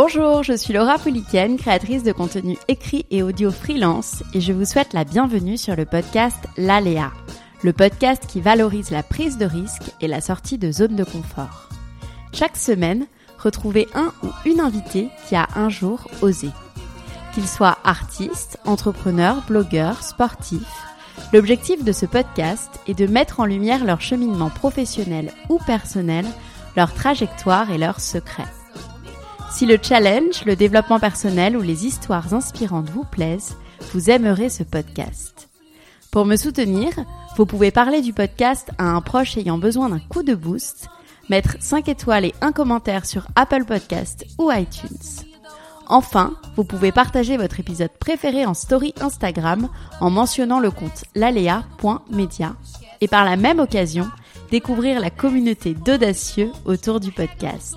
Bonjour, je suis Laura Pouliken, créatrice de contenu écrit et audio freelance, et je vous souhaite la bienvenue sur le podcast L'Aléa, le podcast qui valorise la prise de risque et la sortie de zone de confort. Chaque semaine, retrouvez un ou une invitée qui a un jour osé. Qu'il soit artiste, entrepreneur, blogueur, sportif, l'objectif de ce podcast est de mettre en lumière leur cheminement professionnel ou personnel, leur trajectoire et leurs secrets. Si le challenge, le développement personnel ou les histoires inspirantes vous plaisent, vous aimerez ce podcast. Pour me soutenir, vous pouvez parler du podcast à un proche ayant besoin d'un coup de boost, mettre 5 étoiles et un commentaire sur Apple Podcast ou iTunes. Enfin, vous pouvez partager votre épisode préféré en story Instagram en mentionnant le compte lalea.media et par la même occasion, découvrir la communauté d'audacieux autour du podcast.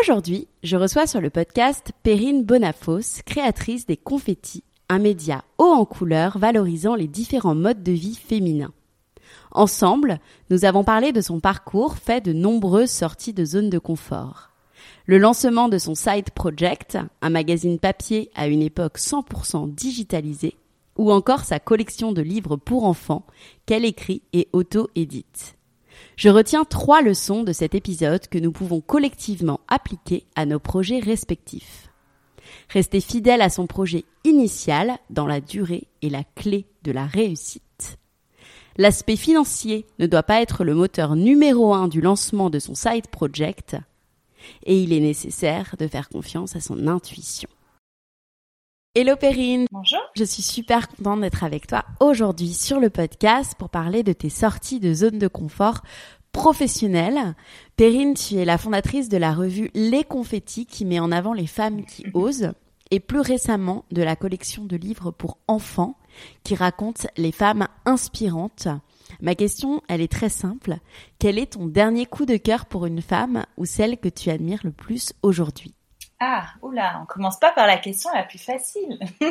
Aujourd'hui, je reçois sur le podcast Perrine Bonafos, créatrice des Confettis, un média haut en couleur valorisant les différents modes de vie féminins. Ensemble, nous avons parlé de son parcours fait de nombreuses sorties de zone de confort. Le lancement de son Side Project, un magazine papier à une époque 100% digitalisée, ou encore sa collection de livres pour enfants qu'elle écrit et auto-édite. Je retiens trois leçons de cet épisode que nous pouvons collectivement appliquer à nos projets respectifs. Rester fidèle à son projet initial dans la durée est la clé de la réussite. L'aspect financier ne doit pas être le moteur numéro un du lancement de son side project et il est nécessaire de faire confiance à son intuition. Hello Perrine. Bonjour. Je suis super contente d'être avec toi aujourd'hui sur le podcast pour parler de tes sorties de zone de confort professionnelle. Perrine, tu es la fondatrice de la revue Les Confettis qui met en avant les femmes qui osent et plus récemment de la collection de livres pour enfants qui raconte les femmes inspirantes. Ma question, elle est très simple. Quel est ton dernier coup de cœur pour une femme ou celle que tu admires le plus aujourd'hui? Ah, oula, on commence pas par la question la plus facile. euh,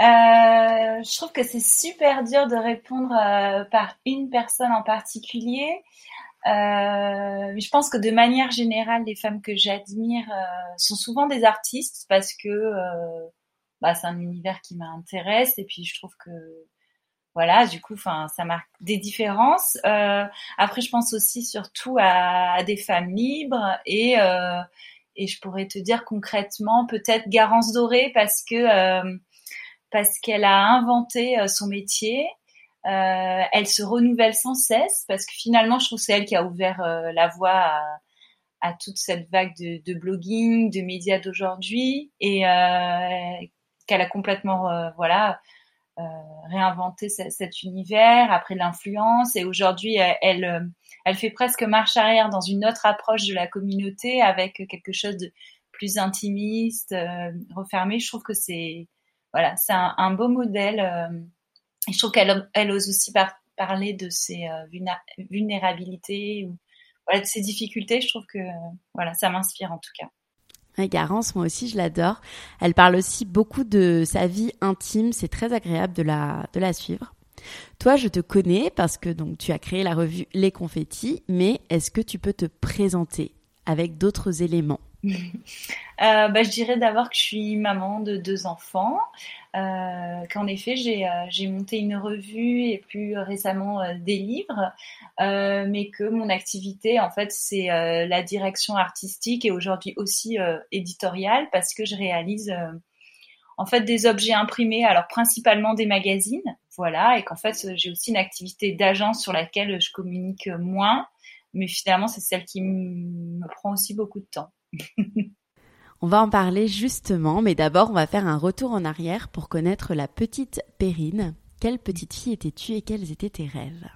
je trouve que c'est super dur de répondre euh, par une personne en particulier. Euh, je pense que de manière générale, les femmes que j'admire sont souvent des artistes parce que bah, c'est un univers qui m'intéresse et puis je trouve que voilà, du coup, ça marque des différences. après, je pense aussi surtout à, à des femmes libres et et je pourrais te dire concrètement peut-être Garance Doré parce que euh, parce qu'elle a inventé euh, son métier. Euh, elle se renouvelle sans cesse parce que finalement, je trouve c'est elle qui a ouvert la voie à, à, toute cette vague de, de blogging, de médias d'aujourd'hui et qu'elle a complètement voilà réinventé cet univers après l'influence et aujourd'hui elle elle fait presque marche arrière dans une autre approche de la communauté avec quelque chose de plus intimiste, euh, refermé. Je trouve que c'est voilà, c'est un, beau modèle. Euh, et je trouve qu'elle elle ose aussi parler de ses euh, vulnérabilités ou de ses difficultés. Je trouve que voilà, ça m'inspire en tout cas. Garance, moi aussi, je l'adore. Elle parle aussi beaucoup de sa vie intime. C'est très agréable de la, suivre. Toi, je te connais parce que donc tu as créé la revue Les Confettis, mais est-ce que tu peux te présenter avec d'autres éléments? euh, bah, Je dirais d'abord que je suis maman de deux enfants, euh, qu'en effet j'ai euh, monté une revue et plus récemment des livres, mais que mon activité en fait c'est la direction artistique et aujourd'hui aussi éditoriale parce que je réalise en fait des objets imprimés, alors principalement des magazines, voilà, et qu'en fait j'ai aussi une activité d'agence sur laquelle je communique moins, mais finalement c'est celle qui me prend aussi beaucoup de temps. On va en parler justement, mais d'abord on va faire un retour en arrière pour connaître la petite Perrine. Quelle petite fille étais-tu et quels étaient tes rêves?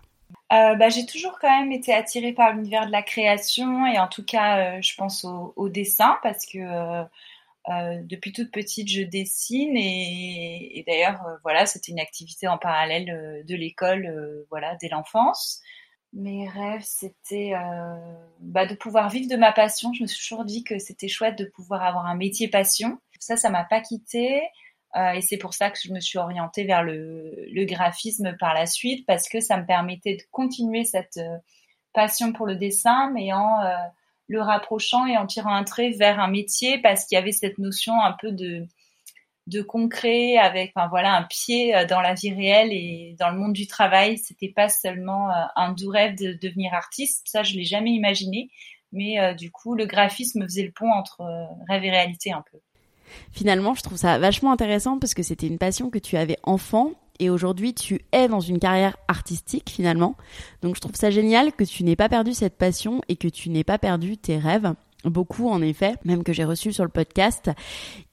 Euh, bah, j'ai toujours quand même été attirée par l'univers de la création et en tout cas, euh, je pense au, dessin parce que euh, depuis toute petite, je dessine et, d'ailleurs, voilà, c'était une activité en parallèle de l'école, voilà, dès l'enfance. Mes rêves, c'était bah, de pouvoir vivre de ma passion. Je me suis toujours dit que c'était chouette de pouvoir avoir un métier passion. Ça, ça m'a pas quitté. Euh, et c'est pour ça que je me suis orientée vers le, graphisme par la suite, parce que ça me permettait de continuer cette euh, passion pour le dessin, mais en euh, le rapprochant et en tirant un trait vers un métier, parce qu'il y avait cette notion un peu de, de concret, avec enfin, voilà, un pied dans la vie réelle et dans le monde du travail. C'était pas seulement un doux rêve de devenir artiste, ça je l'ai jamais imaginé, mais du coup le graphisme faisait le pont entre rêve et réalité un peu. Finalement, je trouve ça vachement intéressant parce que c'était une passion que tu avais enfant et aujourd'hui tu es dans une carrière artistique finalement. Donc je trouve ça génial que tu n'aies pas perdu cette passion et que tu n'aies pas perdu tes rêves. Beaucoup, en effet, même que j'ai reçu sur le podcast,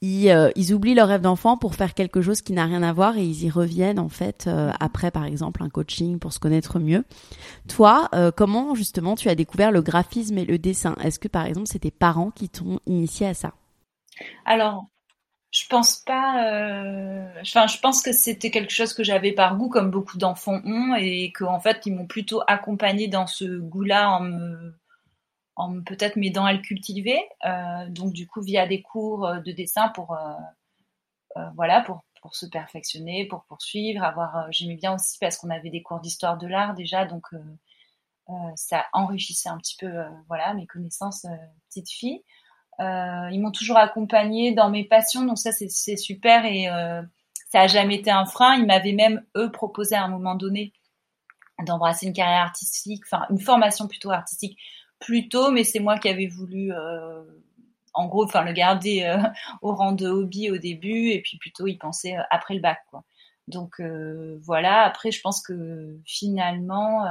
ils, euh, oublient leurs rêves d'enfant pour faire quelque chose qui n'a rien à voir et ils y reviennent en fait euh, après, par exemple, un coaching pour se connaître mieux. Toi, euh, comment justement tu as découvert le graphisme et le dessin? Est-ce que par exemple c'est tes parents qui t'ont initié à ça? Alors, je pense pas. Enfin, je pense que c'était quelque chose que j'avais par goût, comme beaucoup d'enfants ont, et qu'en fait, ils m'ont plutôt accompagné dans ce goût-là en me, en peut-être m'aidant à le cultiver. Euh, donc, du coup, via des cours de dessin pour, euh, pour se perfectionner, pour poursuivre, avoir. J'aimais bien aussi parce qu'on avait des cours d'histoire de l'art déjà, donc ça enrichissait un petit peu, voilà, mes connaissances petite fille. Euh, ils m'ont toujours accompagnée dans mes passions, donc ça c'est super et euh, ça a jamais été un frein. Ils m'avaient même eux proposé à un moment donné d'embrasser une carrière artistique, enfin une formation plutôt artistique plus tôt, mais c'est moi qui avais voulu, euh, en gros, enfin le garder euh, au rang de hobby au début et puis plutôt y penser euh, après le bac, quoi. Donc euh, voilà. Après, je pense que finalement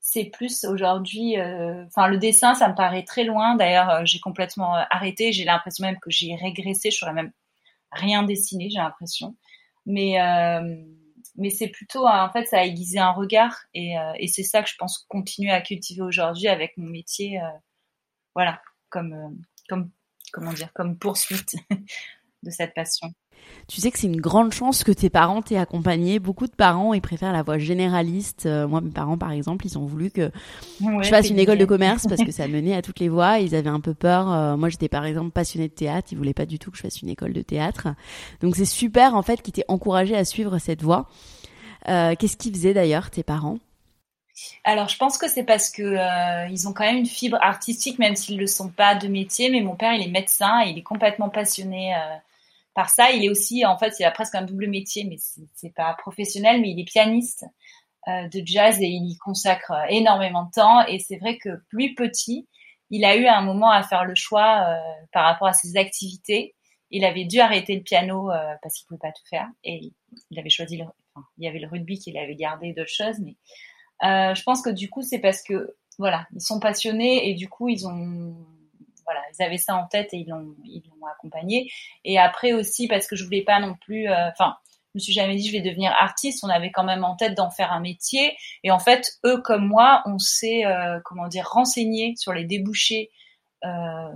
c'est plus aujourd'hui, euh, enfin le dessin, ça me paraît très loin. D'ailleurs, euh, j'ai complètement euh, arrêté. J'ai l'impression même que j'ai régressé. Je saurais même rien dessiner, j'ai l'impression. Mais mais c'est plutôt, en fait, ça a aiguisé un regard et, et c'est ça que je pense continuer à cultiver aujourd'hui avec mon métier. voilà, comme comme comment dire, comme poursuite de cette passion. Tu sais que c'est une grande chance que tes parents t'aient accompagné. Beaucoup de parents, ils préfèrent la voie généraliste. Euh, moi, mes parents, par exemple, ils ont voulu que je fasse une école de commerce parce que ça menait à toutes les voies. Ils avaient un peu peur. Euh, moi, j'étais par exemple passionnée de théâtre. Ils voulaient pas du tout que je fasse une école de théâtre. Donc, c'est super en fait qu'ils t'aient encouragé à suivre cette voie. Euh, Qu'est-ce qu'ils faisaient d'ailleurs, tes parents? Alors, je pense que c'est parce que euh, ils ont quand même une fibre artistique, même s'ils ne le sont pas de métier. Mais mon père, il est médecin et il est complètement passionné par ça. Il est aussi, en fait, il a presque un double métier, mais c'est pas professionnel, mais il est pianiste euh, de jazz et il y consacre euh, énormément de temps. Et c'est vrai que plus petit, il a eu un moment à faire le choix euh, par rapport à ses activités. Il avait dû arrêter le piano parce qu'il pouvait pas tout faire et il avait choisi le, il y avait le rugby qu'il avait gardé d'autres choses, mais je pense que du coup c'est parce que voilà, ils sont passionnés et du coup ils ont voilà, ils avaient ça en tête et ils l'ont, ils l'ont accompagné. Et après aussi parce que je voulais pas non plus, euh, enfin, je me suis jamais dit je vais devenir artiste. On avait quand même en tête d'en faire un métier. Et en fait, eux comme moi, on s'est, euh, comment dire, renseigné sur les débouchés euh,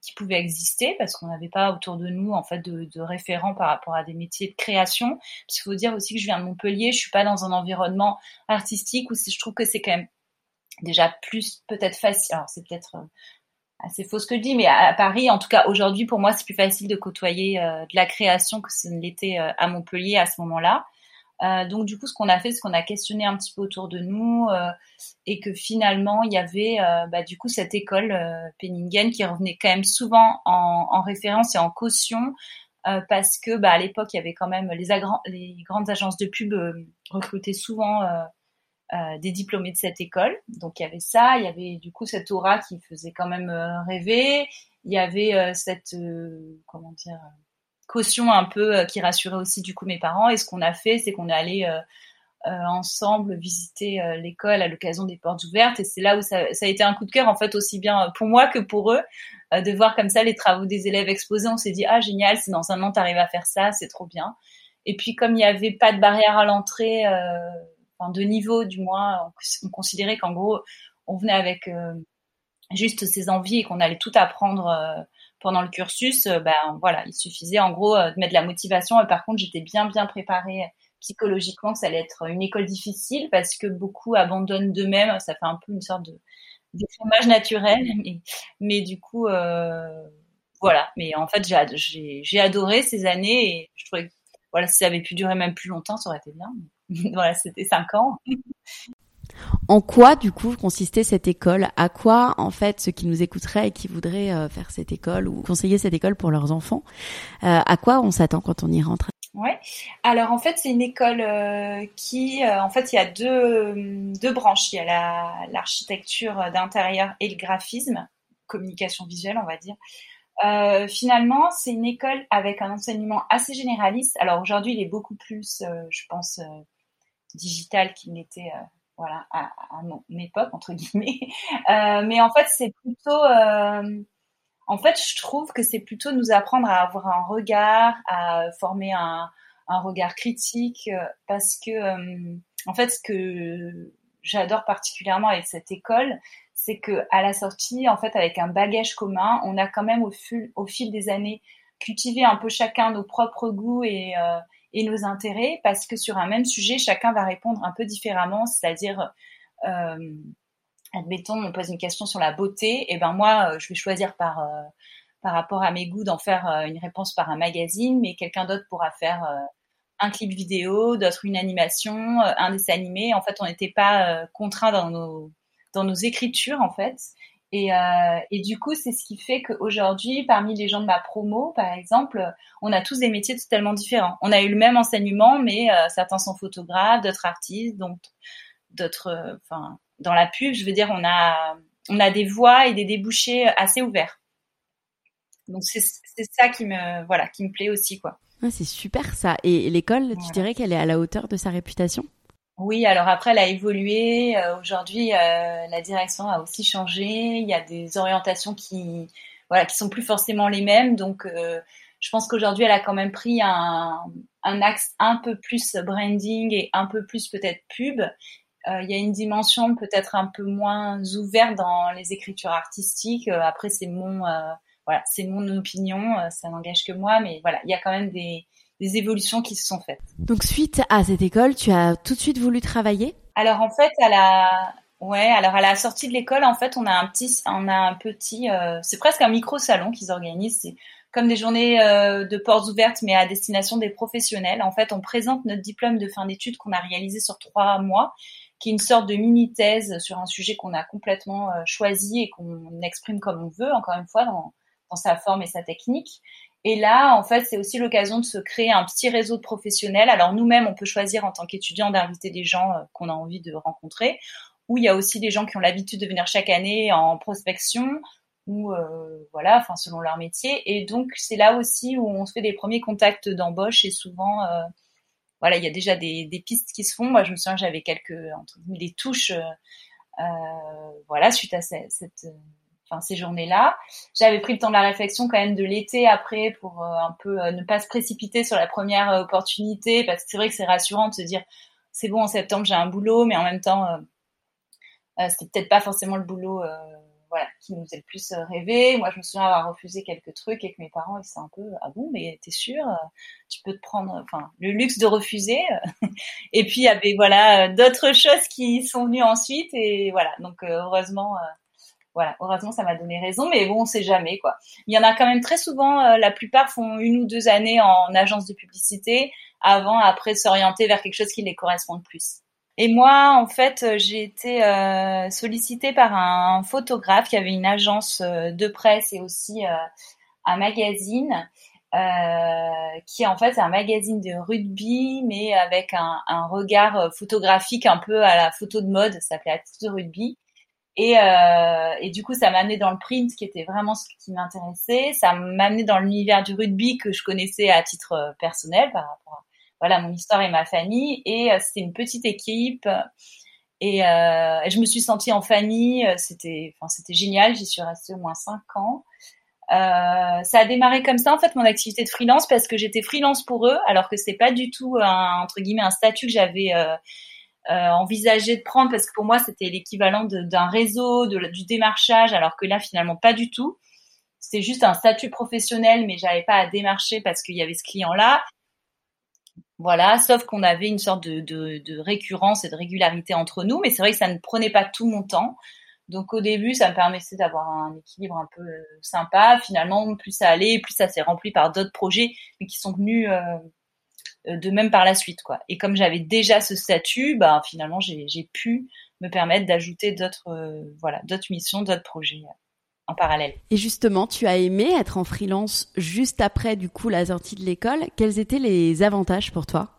qui pouvaient exister parce qu'on n'avait pas autour de nous en fait de, de, référents par rapport à des métiers de création. Parce qu'il faut dire aussi que je viens de Montpellier, je suis pas dans un environnement artistique où je trouve que c'est quand même déjà plus peut-être facile. Alors c'est peut-être assez faux ce que je dis, mais à, Paris, en tout cas aujourd'hui, pour moi, c'est plus facile de côtoyer euh, de la création que ce ne l'était euh, à Montpellier à ce moment-là. Euh, donc du coup, ce qu'on a fait, c'est qu'on a questionné un petit peu autour de nous et que finalement, il y avait bah, du coup cette école Penningen qui revenait quand même souvent en, en référence et en caution parce que bah, à l'époque, il y avait quand même les, les grandes agences de pub recrutaient souvent euh, des diplômés de cette école. Donc il y avait ça, il y avait du coup cette aura qui faisait quand même euh, rêver. Il y avait euh, cette comment dire caution un peu qui rassurait aussi du coup mes parents. Et ce qu'on a fait, c'est qu'on est allé ensemble visiter l'école à l'occasion des portes ouvertes. Et c'est là où ça, a été un coup de cœur, en fait, aussi bien pour moi que pour eux, de voir comme ça les travaux des élèves exposés. On s'est dit, ah, génial, c'est dans un an, t'arrives à faire ça, c'est trop bien. Et puis, comme il n'y avait pas de barrière à l'entrée, de niveau, du moins, on, on considérait qu'en gros, on venait avec juste ses envies et qu'on allait tout apprendre pendant le cursus, euh, ben voilà, il suffisait en gros euh, de mettre de la motivation. Et par contre, j'étais bien bien préparée psychologiquement que ça allait être une école difficile parce que beaucoup abandonnent d'eux-mêmes. Ça fait un peu une sorte de décrochage naturel, mais, du coup, euh, voilà. Mais en fait, j'ai adoré ces années et je trouvais que voilà, si ça avait pu durer même plus longtemps, ça aurait été bien. voilà, c'était cinq ans. En quoi, du coup, consistait cette école? À quoi, en fait, ceux qui nous écouteraient et qui voudraient euh, faire cette école ou conseiller cette école pour leurs enfants, euh, à quoi on s'attend quand on y rentre? Ouais. Alors en fait, c'est une école euh, qui, en fait, il y a deux, deux branches. Il y a l'architecture d'intérieur et le graphisme, communication visuelle, on va dire. finalement, c'est une école avec un enseignement assez généraliste. Alors aujourd'hui, il est beaucoup plus, je pense, digital qu'il n'était voilà, à, mon époque entre guillemets. Euh, mais en fait, c'est plutôt, euh, en fait, je trouve que c'est plutôt nous apprendre à avoir un regard, à former un, un regard critique, euh, parce que, en fait, ce que j'adore particulièrement avec cette école, c'est que à la sortie, en fait, avec un bagage commun, on a quand même au fil, au fil des années cultivé un peu chacun nos propres goûts et et nos intérêts parce que sur un même sujet, chacun va répondre un peu différemment, c'est-à-dire euh, admettons, on pose une question sur la beauté, et ben moi, euh, je vais choisir par euh, par rapport à mes goûts d'en faire une réponse par un magazine, mais quelqu'un d'autre pourra faire un clip vidéo, d'autres une animation, un dessin animé. En fait, on n'était pas contraint dans nos dans nos écritures en fait. Et, euh, et, du coup, c'est ce qui fait qu'aujourd'hui, parmi les gens de ma promo, par exemple, on a tous des métiers totalement différents. On a eu le même enseignement, mais euh, certains sont photographes, d'autres artistes, donc d'autres, euh, enfin, dans la pub, je veux dire, on a, on a des voies et des débouchés assez ouverts. Donc c'est ça qui me, voilà, qui me plaît aussi, quoi. Ah, c'est super ça. Et l'école, tu dirais qu'elle est à la hauteur de sa réputation? Oui, alors après, elle a évolué. Euh, aujourd'hui, euh, la direction a aussi changé. Il y a des orientations qui, voilà, qui sont plus forcément les mêmes. Donc, euh, je pense qu'aujourd'hui, elle a quand même pris un, axe un peu plus branding et un peu plus peut-être pub. il y a une dimension peut-être un peu moins ouverte dans les écritures artistiques. après, c'est mon, voilà, c'est mon opinion. ça n'engage que moi, mais voilà, il y a quand même des des évolutions qui se sont faites. Donc suite à cette école, tu as tout de suite voulu travailler? Alors en fait, à la ouais, alors à la sortie de l'école, en fait, on a un petit, on a un petit, euh, c'est presque un micro salon qu'ils organisent. C'est comme des journées euh, de portes ouvertes, mais à destination des professionnels. En fait, on présente notre diplôme de fin d'études qu'on a réalisé sur trois mois, qui est une sorte de mini thèse sur un sujet qu'on a complètement euh, choisi et qu'on exprime comme on veut, encore une fois dans, dans sa forme et sa technique. Et là, en fait, c'est aussi l'occasion de se créer un petit réseau de professionnels. Alors nous-mêmes, on peut choisir en tant qu'étudiant d'inviter des gens euh, qu'on a envie de rencontrer, ou il y a aussi des gens qui ont l'habitude de venir chaque année en prospection, ou euh, voilà, enfin selon leur métier. Et donc c'est là aussi où on se fait des premiers contacts d'embauche et souvent, euh, voilà, il y a déjà des, des, pistes qui se font. Moi, je me souviens, j'avais quelques entre des touches, euh, voilà, suite à cette, cette ces journées-là. J'avais pris le temps de la réflexion quand même de l'été après pour euh, un peu euh, ne pas se précipiter sur la première euh, opportunité parce que c'est vrai que c'est rassurant de se dire c'est bon en septembre j'ai un boulot, mais en même temps c'était peut-être pas forcément le boulot voilà qui nous faisait le plus rêver. Moi je me souviens avoir refusé quelques trucs et que mes parents ils étaient un peu ah bon mais t'es sûr tu peux te prendre enfin le luxe de refuser et puis il y avait voilà d'autres choses qui sont venues ensuite et voilà donc heureusement voilà, heureusement, ça m'a donné raison, mais bon, on sait jamais, quoi. Il y en a quand même très souvent, euh, la plupart font une ou deux années en agence de publicité avant, après, s'orienter vers quelque chose qui les correspond le plus. Et moi, en fait, euh, j'ai été euh, sollicitée par un photographe qui avait une agence de presse et aussi un magazine, qui en fait est un magazine de rugby, mais avec un, un, regard photographique un peu à la photo de mode, ça s'appelait Attitude de rugby. Et, euh, et du coup, ça m'a amené dans le print, qui était vraiment ce qui m'intéressait. Ça m'a amené dans l'univers du rugby que je connaissais à titre euh, personnel par rapport à voilà mon histoire et ma famille. Et c'était une petite équipe. Et je me suis sentie en famille. C'était, enfin, c'était génial. J'y suis restée au moins cinq ans. Euh, ça a démarré comme ça en fait mon activité de freelance parce que j'étais freelance pour eux alors que c'est pas du tout un, entre guillemets un statut que j'avais euh, euh, envisagé de prendre parce que pour moi c'était l'équivalent d'un réseau, de, du démarchage alors que là finalement pas du tout. C'était juste un statut professionnel mais j'avais pas à démarcher parce qu'il y avait ce client là. Voilà, sauf qu'on avait une sorte de, de, récurrence et de régularité entre nous, mais c'est vrai que ça ne prenait pas tout mon temps. Donc au début, ça me permettait d'avoir un équilibre un peu euh, sympa. Finalement, plus ça allait, plus ça s'est rempli par d'autres projets, mais qui sont venus euh, euh, de même par la suite, quoi. Et comme j'avais déjà ce statut, bah finalement, j'ai pu me permettre d'ajouter d'autres, voilà, d'autres missions, d'autres projets en parallèle. Et justement, tu as aimé être en freelance juste après du coup la sortie de l'école. Quels étaient les avantages pour toi?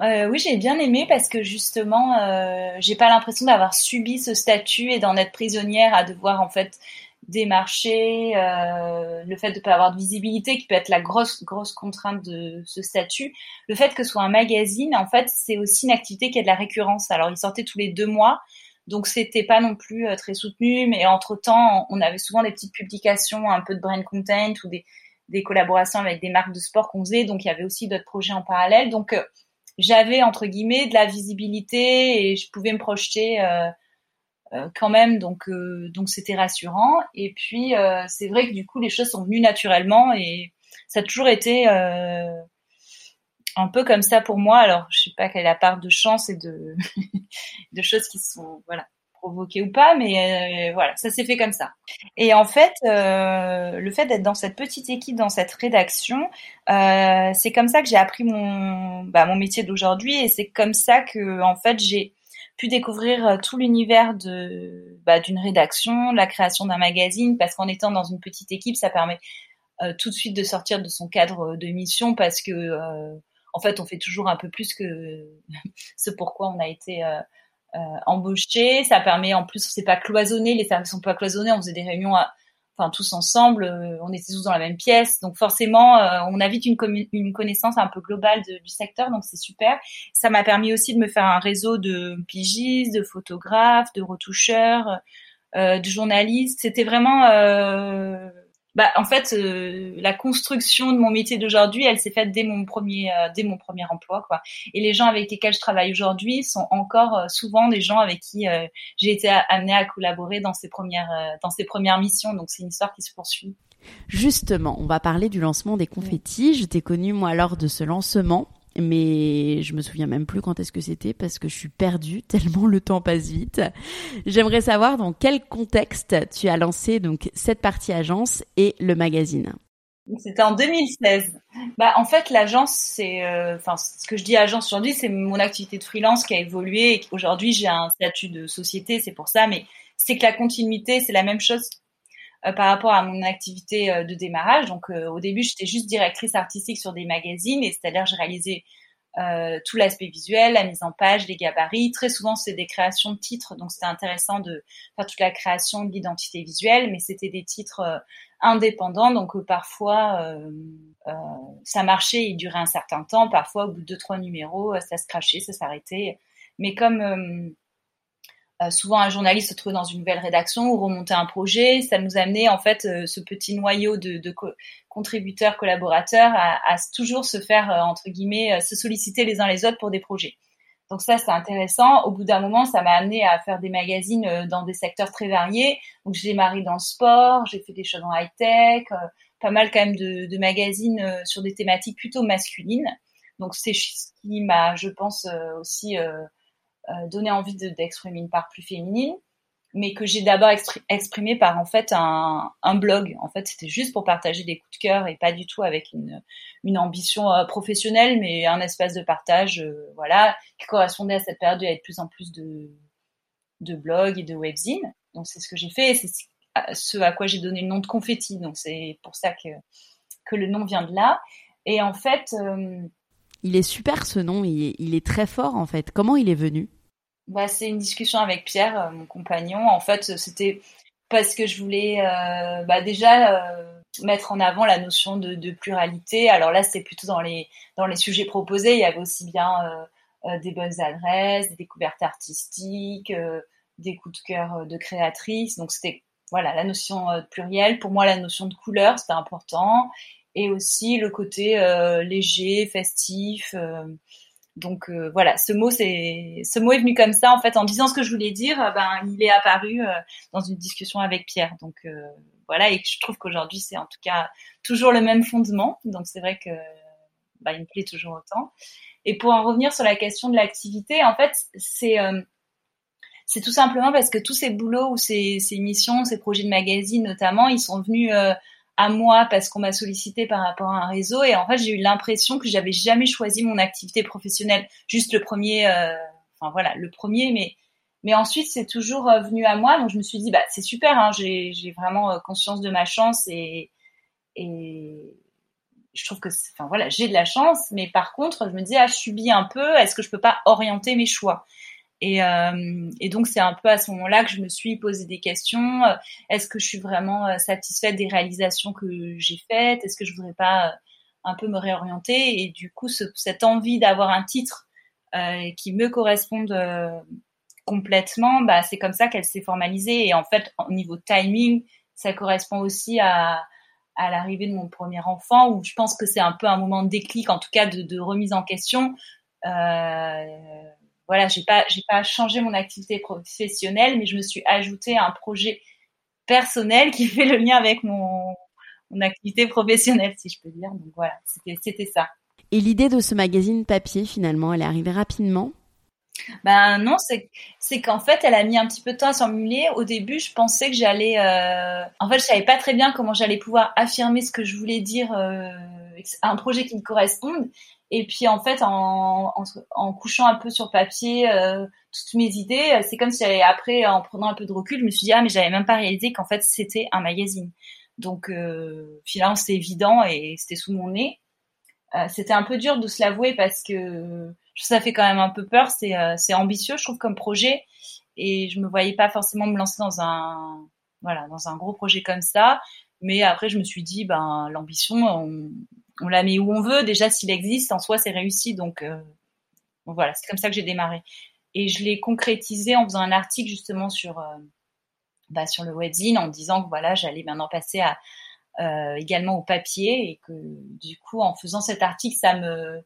Euh, oui, j'ai bien aimé parce que justement, euh, j'ai pas l'impression d'avoir subi ce statut et d'en être prisonnière à devoir en fait démarcher, euh, le fait de pas avoir de visibilité qui peut être la grosse grosse contrainte de ce statut. Le fait que ce soit un magazine, en fait, c'est aussi une activité qui a de la récurrence. Alors, il sortait tous les deux mois. Donc c'était pas non plus euh, très soutenu, mais entre temps, on avait souvent des petites publications, un peu de brand content ou des, des collaborations avec des marques de sport qu'on faisait. Donc il y avait aussi d'autres projets en parallèle. Donc euh, j'avais entre guillemets de la visibilité et je pouvais me projeter euh, quand même donc euh, donc c'était rassurant et puis c'est vrai que du coup les choses sont venues naturellement et ça a toujours été un peu comme ça pour moi alors je sais pas quelle est la part de chance et de de choses qui sont voilà provoqué ou pas, mais euh, voilà, ça s'est fait comme ça. Et en fait, euh, le fait d'être dans cette petite équipe, dans cette rédaction, euh, c'est comme ça que j'ai appris mon, bah, mon métier d'aujourd'hui, et c'est comme ça que en fait j'ai pu découvrir tout l'univers de bah, d'une rédaction, la création d'un magazine, parce qu'en étant dans une petite équipe, ça permet tout de suite de sortir de son cadre de mission, parce que en fait, on fait toujours un peu plus que ce pourquoi on a été euh, embauché. Ça permet en plus, c'est pas cloisonné, les services sont pas cloisonnés. On faisait des réunions, enfin tous ensemble. Euh, on était tous dans la même pièce, donc forcément, euh, on a vite une, une connaissance un peu globale du secteur, donc c'est super. Ça m'a permis aussi de me faire un réseau de pigistes, de photographes, de retoucheurs, de journalistes. C'était vraiment bah, en fait, euh, la construction de mon métier d'aujourd'hui, elle s'est faite dès mon premier, euh, dès mon premier emploi, quoi. Et les gens avec lesquels je travaille aujourd'hui sont encore euh, souvent des gens avec qui j'ai été amenée à collaborer dans ces premières, dans ces premières missions. Donc c'est une histoire qui se poursuit. Justement, on va parler du lancement des confettis. Je t'ai connue moi lors de ce lancement mais je me souviens même plus quand est-ce que c'était parce que je suis perdue tellement le temps passe vite. J'aimerais savoir dans quel contexte tu as lancé donc cette partie agence et le magazine. C'était en 2016. Bah en fait l'agence c'est euh, ce que je dis agence aujourd'hui c'est mon activité de freelance qui a évolué et aujourd'hui j'ai un statut de société c'est pour ça mais c'est que la continuité c'est la même chose par rapport à mon activité euh, de démarrage. Donc euh, au début, j'étais juste directrice artistique sur des magazines, et c'est-à-dire je réalisais tout l'aspect visuel, la mise en page, les gabarits. Très souvent, c'est des créations de titres, donc c'était intéressant de faire toute la création de l'identité visuelle, mais c'était des titres indépendants, donc parfois ça marchait, il durait un certain temps. Parfois, au bout de deux trois numéros, ça se crachait, ça s'arrêtait. Mais comme euh, souvent, un journaliste se trouvait dans une nouvelle rédaction ou remontait un projet. Ça nous amenait en fait euh, ce petit noyau de, contributeurs, collaborateurs à, à, toujours se faire euh, entre guillemets se solliciter les uns les autres pour des projets. Donc ça, c'est intéressant. Au bout d'un moment, ça m'a amené à faire des magazines dans des secteurs très variés. Donc j'ai démarré dans le sport, j'ai fait des choses en high tech, pas mal quand même de, de magazines sur des thématiques plutôt masculines. Donc c'est ce qui m'a, je pense, aussi euh, donner envie d'exprimer une part plus féminine, mais que j'ai d'abord exprimé par en fait un, blog. En fait, c'était juste pour partager des coups de cœur et pas du tout avec une, ambition euh, professionnelle, mais un espace de partage, euh, voilà, qui correspondait à cette période où il y de plus en plus de, de blogs et de webzines. Donc c'est ce que j'ai fait, et c'est ce à quoi j'ai donné le nom de confetti. Donc c'est pour ça que que le nom vient de là. Et en fait, il est super ce nom, il est, très fort en fait. Comment il est venu? Bah, C'est une discussion avec Pierre, euh, mon compagnon. En fait, c'était parce que je voulais... Euh, bah, déjà, euh, mettre en avant la notion de, pluralité. Alors là, c'est plutôt dans les sujets proposés. Il y avait aussi bien des bonnes adresses, des découvertes artistiques, des coups de cœur de créatrices. Donc c'était voilà la notion de pluriel. Pour moi, la notion de couleur, c'était important et aussi le côté euh, léger, festif. Euh, donc euh, voilà, ce mot c'est ce mot est venu comme ça en fait en disant ce que je voulais dire. ben il est apparu dans une discussion avec Pierre. Donc voilà et je trouve qu'aujourd'hui c'est en tout cas toujours le même fondement. Donc c'est vrai que bah, il me plaît toujours autant. Et pour en revenir sur la question de l'activité, en fait c'est c'est tout simplement parce que tous ces boulots ou ces, ces missions, ces projets de magazine notamment, ils sont venus à moi parce qu'on m'a sollicité par rapport à un réseau. Et en fait j'ai eu l'impression que j'avais jamais choisi mon activité professionnelle. Juste le premier euh, enfin voilà le premier mais mais ensuite c'est toujours euh, venu à moi. Donc je me suis dit bah c'est super hein, j'ai vraiment euh, conscience de ma chance et et je trouve que enfin voilà j'ai de la chance. Mais par contre je me dis ah je subis un peu. Est-ce que je peux pas orienter mes choix? Et, euh, et, donc c'est un peu à ce moment-là que je me suis posé des questions. Est-ce que je suis vraiment euh, satisfaite des réalisations que j'ai faites? Est-ce que je voudrais pas euh, un peu me réorienter? Et du coup, ce, cette envie d'avoir un titre euh, qui me corresponde euh, complètement, bah, c'est comme ça qu'elle s'est formalisée. Et en fait, au niveau timing, ça correspond aussi à, à l'arrivée de mon premier enfant, où je pense que c'est un peu un moment de déclic, en tout cas de, de remise en question. Euh, voilà, j'ai pas, j'ai pas changé mon activité professionnelle, mais je me suis ajouté un projet personnel qui fait le lien avec mon, mon activité professionnelle, si je peux dire. Donc voilà, c'était, ça. Et l'idée de ce magazine papier, finalement, elle est arrivée rapidement? Ben non, c'est c'est qu'en fait, elle a mis un petit peu de temps à s'emmuler. Au début, je pensais que j'allais, euh... en fait, je savais pas très bien comment j'allais pouvoir affirmer ce que je voulais dire, euh... un projet qui me corresponde. Et puis en fait, en, couchant un peu sur papier euh, toutes mes idées, euh, c'est comme si j'avais après, en prenant un peu de recul, je me suis dit ah mais j'avais même pas réalisé qu'en fait c'était un magazine. Donc euh, finalement c'était évident et c'était sous mon nez. Euh, c'était un peu dur de se l'avouer parce que ça fait quand même un peu peur. C'est c'est ambitieux, je trouve comme projet et je me voyais pas forcément me lancer dans un voilà dans un gros projet comme ça. Mais après je me suis dit ben l'ambition on, on la met où on veut. Déjà, s'il existe, en soi, c'est réussi. Donc, euh, voilà, c'est comme ça que j'ai démarré. Et je l'ai concrétisé en faisant un article justement sur, euh, bah, sur le webzine, en disant que voilà, j'allais maintenant passer euh, également au papier et que du coup, en faisant cet article, ça me,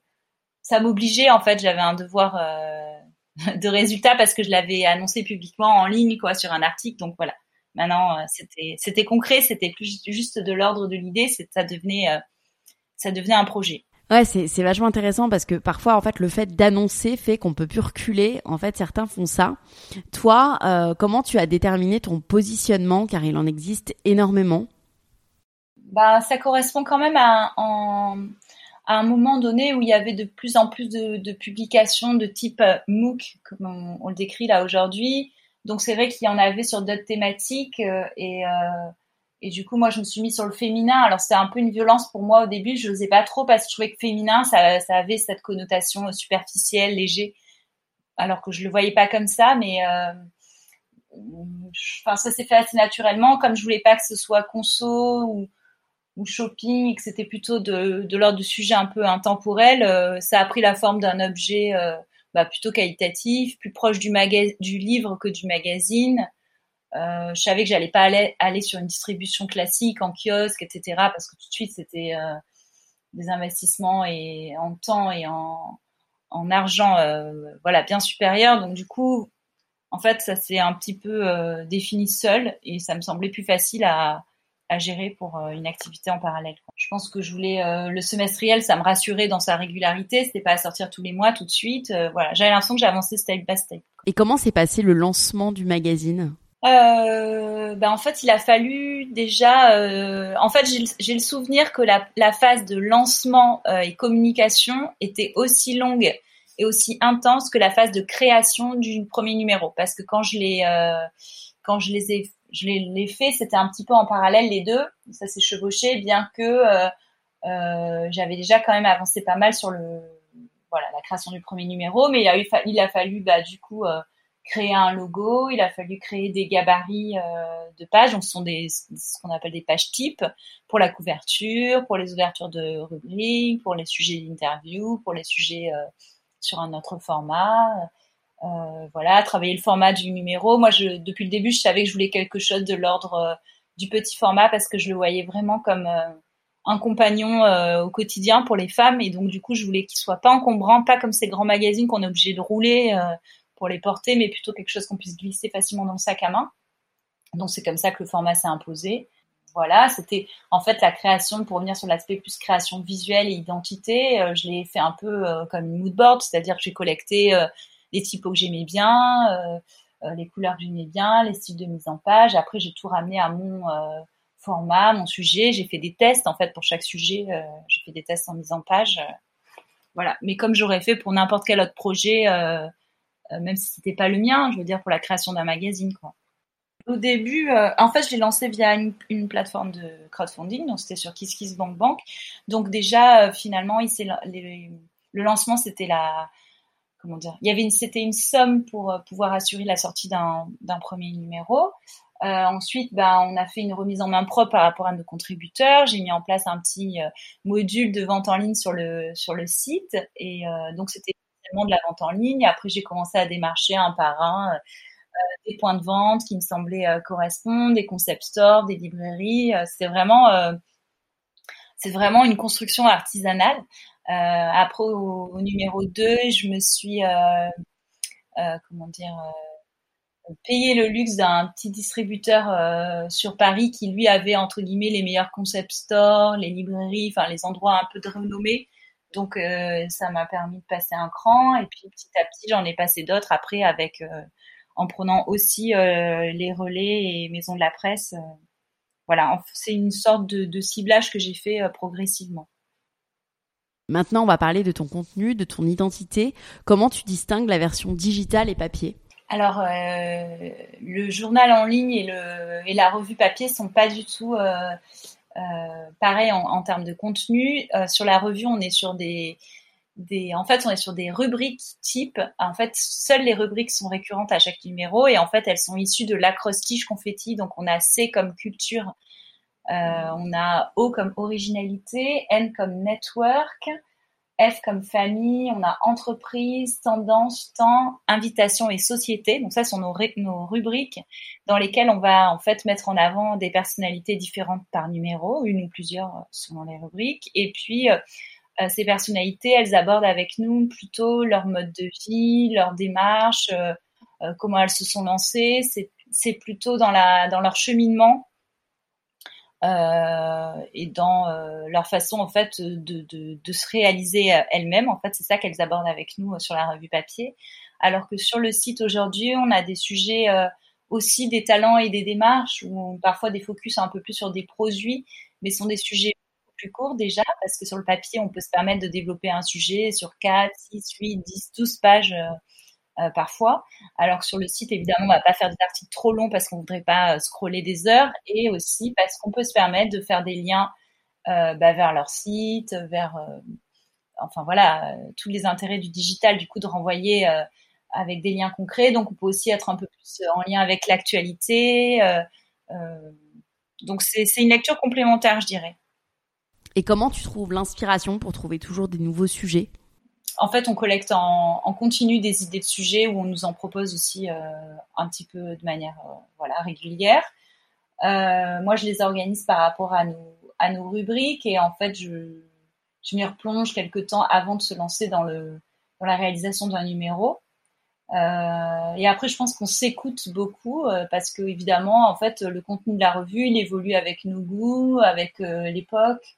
ça m'obligeait en fait. J'avais un devoir de résultat parce que je l'avais annoncé publiquement en ligne, quoi, sur un article. Donc voilà. Maintenant, c'était, c'était concret, c'était plus juste de l'ordre de l'idée. Ça devenait ça devenait un projet. Ouais, c'est, c'est vachement intéressant parce que parfois, en fait, le fait d'annoncer fait qu'on peut plus reculer. En fait, certains font ça. Toi, euh, comment tu as déterminé ton positionnement car il en existe énormément? Bah, ça correspond quand même à, à un moment donné où il y avait de plus en plus de, de publications de type euh, MOOC, comme on, on, le décrit là aujourd'hui. Donc c'est vrai qu'il y en avait sur d'autres thématiques euh, et euh, et du coup, moi, je me suis mis sur le féminin. Alors, c'est un peu une violence pour moi au début. Je n'osais pas trop parce que je trouvais que féminin, ça, ça avait cette connotation superficielle, léger, alors que je le voyais pas comme ça. Mais euh, enfin, ça s'est fait assez naturellement. Comme je voulais pas que ce soit conso ou, shopping, que c'était plutôt de, l'ordre du sujet un peu intemporel, euh, ça a pris la forme d'un objet euh, bah, plutôt qualitatif, plus proche du livre que du magazine. Euh, je savais que j'allais pas aller, sur une distribution classique en kiosque, etc. Parce que tout de suite c'était euh, des investissements et en temps et en, en argent, euh, voilà, bien supérieurs. Donc du coup, en fait, ça s'est un petit peu défini seul et ça me semblait plus facile à, à gérer pour une activité en parallèle. Je pense que je voulais le semestriel, ça me rassurait dans sa régularité. C'était pas à sortir tous les mois tout de suite. voilà, j'avais l'impression que j'avançais step by step. Et comment s'est passé le lancement du magazine? Euh, ben en fait, il a fallu déjà. Euh, en fait, j'ai le souvenir que la, phase de lancement euh, et communication était aussi longue et aussi intense que la phase de création du premier numéro. Parce que quand je l'ai, quand je les ai, je l'ai fait, c'était un petit peu en parallèle les deux. Ça s'est chevauché, bien que j'avais déjà quand même avancé pas mal sur la création du premier numéro. Mais il a eu, il a fallu, bah, du coup créer un logo, il a fallu créer des gabarits de pages, ce sont des ce qu'on appelle des pages types pour la couverture, pour les ouvertures de rubriques, pour les sujets d'interview, pour les sujets sur un autre format. Euh, voilà, travailler le format du numéro. Moi, depuis le début, je savais que je voulais quelque chose de l'ordre euh, du petit format parce que je le voyais vraiment comme euh, un compagnon au quotidien pour les femmes et donc du coup, je voulais qu'il soit pas encombrant, pas comme ces grands magazines qu'on est obligé de rouler pour les porter, mais plutôt quelque chose qu'on puisse glisser facilement dans le sac à main. Donc c'est comme ça que le format s'est imposé. Voilà, c'était en fait la création, pour revenir sur l'aspect plus création visuelle et identité, je l'ai fait un peu comme une mood board, c'est-à-dire que j'ai collecté les typos que j'aimais bien, euh, euh, les couleurs que j'aimais bien, les styles de mise en page. Après, j'ai tout ramené à mon euh, format, mon sujet. J'ai fait des tests en fait pour chaque sujet. j'ai fait des tests en mise en page. voilà. Mais comme j'aurais fait pour n'importe quel autre projet, même si c'était pas le mien, je veux dire pour la création d'un magazine. Au début, en fait, je l'ai lancé via une, plateforme de crowdfunding, donc c'était sur KissKissBankBank. Donc déjà, finalement, il le lancement, c'était la, comment dire, il y avait une, c'était une somme pour euh, pouvoir assurer la sortie d'un, premier numéro. Euh, ensuite, ben, on a fait une remise en main propre par rapport à nos contributeurs. J'ai mis en place un petit euh, module de vente en ligne sur le sur le site, et euh, donc c'était de la vente en ligne. Après, j'ai commencé à démarcher un par un euh, des points de vente qui me semblaient correspondre, des concept stores, des librairies. c'est vraiment c'est vraiment une construction artisanale. Euh, après, au, numéro 2, je me suis, euh, euh, comment dire, payé le luxe d'un petit distributeur sur Paris qui lui avait entre guillemets les meilleurs concept stores, les librairies, enfin les endroits un peu de renommée. Donc ça m'a permis de passer un cran et puis petit à petit j'en ai passé d'autres après avec en prenant aussi les relais et maisons de la presse. voilà, c'est une sorte de, de ciblage que j'ai fait progressivement. Maintenant, on va parler de ton contenu, de ton identité. Comment tu distingues la version digitale et papier? Alors, euh, le journal en ligne et, le, et la revue papier sont pas du tout euh, euh, pareils en, en, termes de contenu. Euh, sur la revue, on est sur des, des, en fait, on est sur des rubriques type. En fait, seules les rubriques sont récurrentes à chaque numéro et en fait, elles sont issues de l'acrostiche confetti. Donc, on a C comme culture, euh, on a O comme originalité, N comme network, F comme famille, on a entreprise, tendance, temps, invitation et société. Donc ça, ce sont nos, rubriques dans lesquelles on va en fait mettre en avant des personnalités différentes par numéro, une ou plusieurs selon les rubriques. Et puis euh, euh, ces personnalités, elles abordent avec nous plutôt leur mode de vie, leur démarche, comment elles se sont lancées. C'est plutôt dans leur cheminement euh, et dans euh, leur façon en fait de, de, de se réaliser euh, elles-mêmes. En fait, c'est ça qu'elles abordent avec nous sur la revue papier. Alors que sur le site aujourd'hui, on a des sujets aussi des talents et des démarches, ou parfois des focus un peu plus sur des produits, mais sont des sujets plus courts déjà, parce que sur le papier, on peut se permettre de développer un sujet sur 4, 6, 8, 10, 12 pages euh, parfois. Alors que sur le site, évidemment, on va pas faire des articles trop longs parce qu'on voudrait pas euh, scroller des heures et aussi parce qu'on peut se permettre de faire des liens euh, bah, vers leur site, vers, enfin voilà, tous les intérêts du digital, du coup, de renvoyer avec des liens concrets. Donc, on peut aussi être un peu plus en lien avec l'actualité. donc, c'est une lecture complémentaire, je dirais. Et comment tu trouves l'inspiration pour trouver toujours des nouveaux sujets? En fait, on collecte en, continu des idées de sujets où on nous en propose aussi euh, un petit peu de manière euh, voilà régulière. Euh, moi, je les organise par rapport à nos, rubriques et en fait, je, je m'y replonge quelques temps avant de se lancer dans, le, dans la réalisation d'un numéro. et après, je pense qu'on s'écoute beaucoup parce que évidemment, en fait, le contenu de la revue, il évolue avec nos goûts, avec l'époque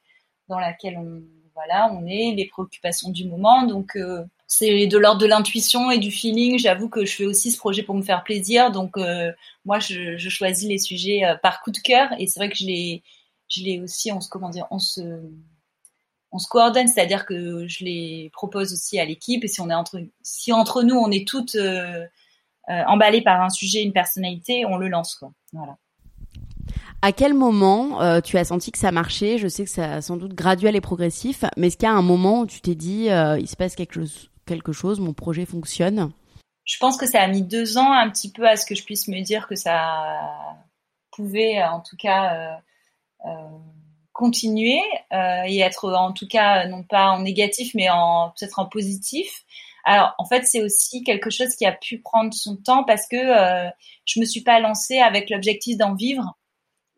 dans laquelle on voilà, on est, les préoccupations du moment. Donc, euh, c'est de l'ordre de l'intuition et du feeling. J'avoue que je fais aussi ce projet pour me faire plaisir. Donc, euh, moi, je, choisis les sujets euh, par coup de cœur. Et c'est vrai que je les, je aussi, on se, comment dire, on se, on se coordonne, c'est-à-dire que je les propose aussi à l'équipe. Et si on est entre, si entre nous, on est toutes emballées par un sujet, une personnalité, on le lance. Voilà. À quel moment euh, tu as senti que ça marchait? Je sais que c'est sans doute graduel et progressif, mais est-ce qu'il y a un moment où tu t'es dit euh, il se passe quelque chose, mon projet fonctionne? Je pense que ça a mis deux ans un petit peu à ce que je puisse me dire que ça pouvait, en tout cas, continuer et être, en tout cas, non pas en négatif, mais en peut-être en positif. Alors, en fait, c'est aussi quelque chose qui a pu prendre son temps parce que euh, je me suis pas lancée avec l'objectif d'en vivre.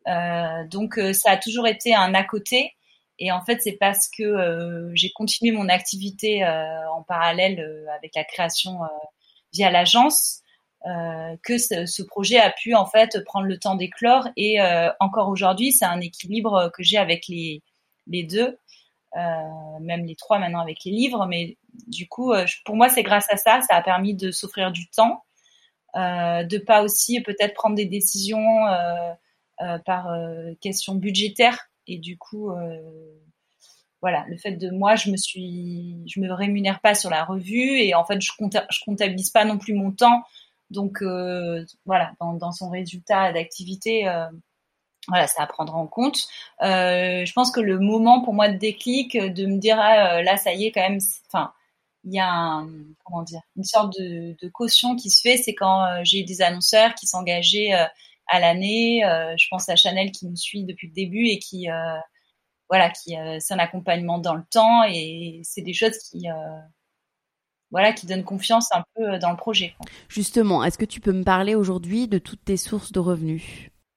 Euh, donc, euh, ça a toujours été un à côté. Et en fait, c'est parce que euh, j'ai continué mon activité en parallèle avec la création via l'agence que ce, projet a pu en fait prendre le temps d'éclore. Et encore aujourd'hui, c'est un équilibre que j'ai avec les, les deux. Même les trois maintenant avec les livres. Mais du coup, pour moi, c'est grâce à ça, ça a permis de s'offrir du temps, de pas aussi peut-être prendre des décisions par question budgétaire. Et du coup, voilà, le fait de moi, je me suis, je me rémunère pas sur la revue et en fait, je, je comptabilise pas non plus mon temps. Donc voilà, dans, son résultat d'activité, voilà, ça à prendre en compte. Euh, je pense que le moment pour moi de déclic, de me dire ah, euh, là, ça y est, quand même, enfin, il y a comment dire, une sorte de, caution qui se fait, c'est quand euh, j'ai eu des annonceurs qui s'engageaient euh, à l'année. je pense à Chanel qui nous suit depuis le début et qui, voilà, qui c'est un accompagnement dans le temps et c'est des choses qui voilà, qui donnent confiance un peu dans le projet. Justement, est-ce que tu peux me parler aujourd'hui de toutes tes sources de revenus?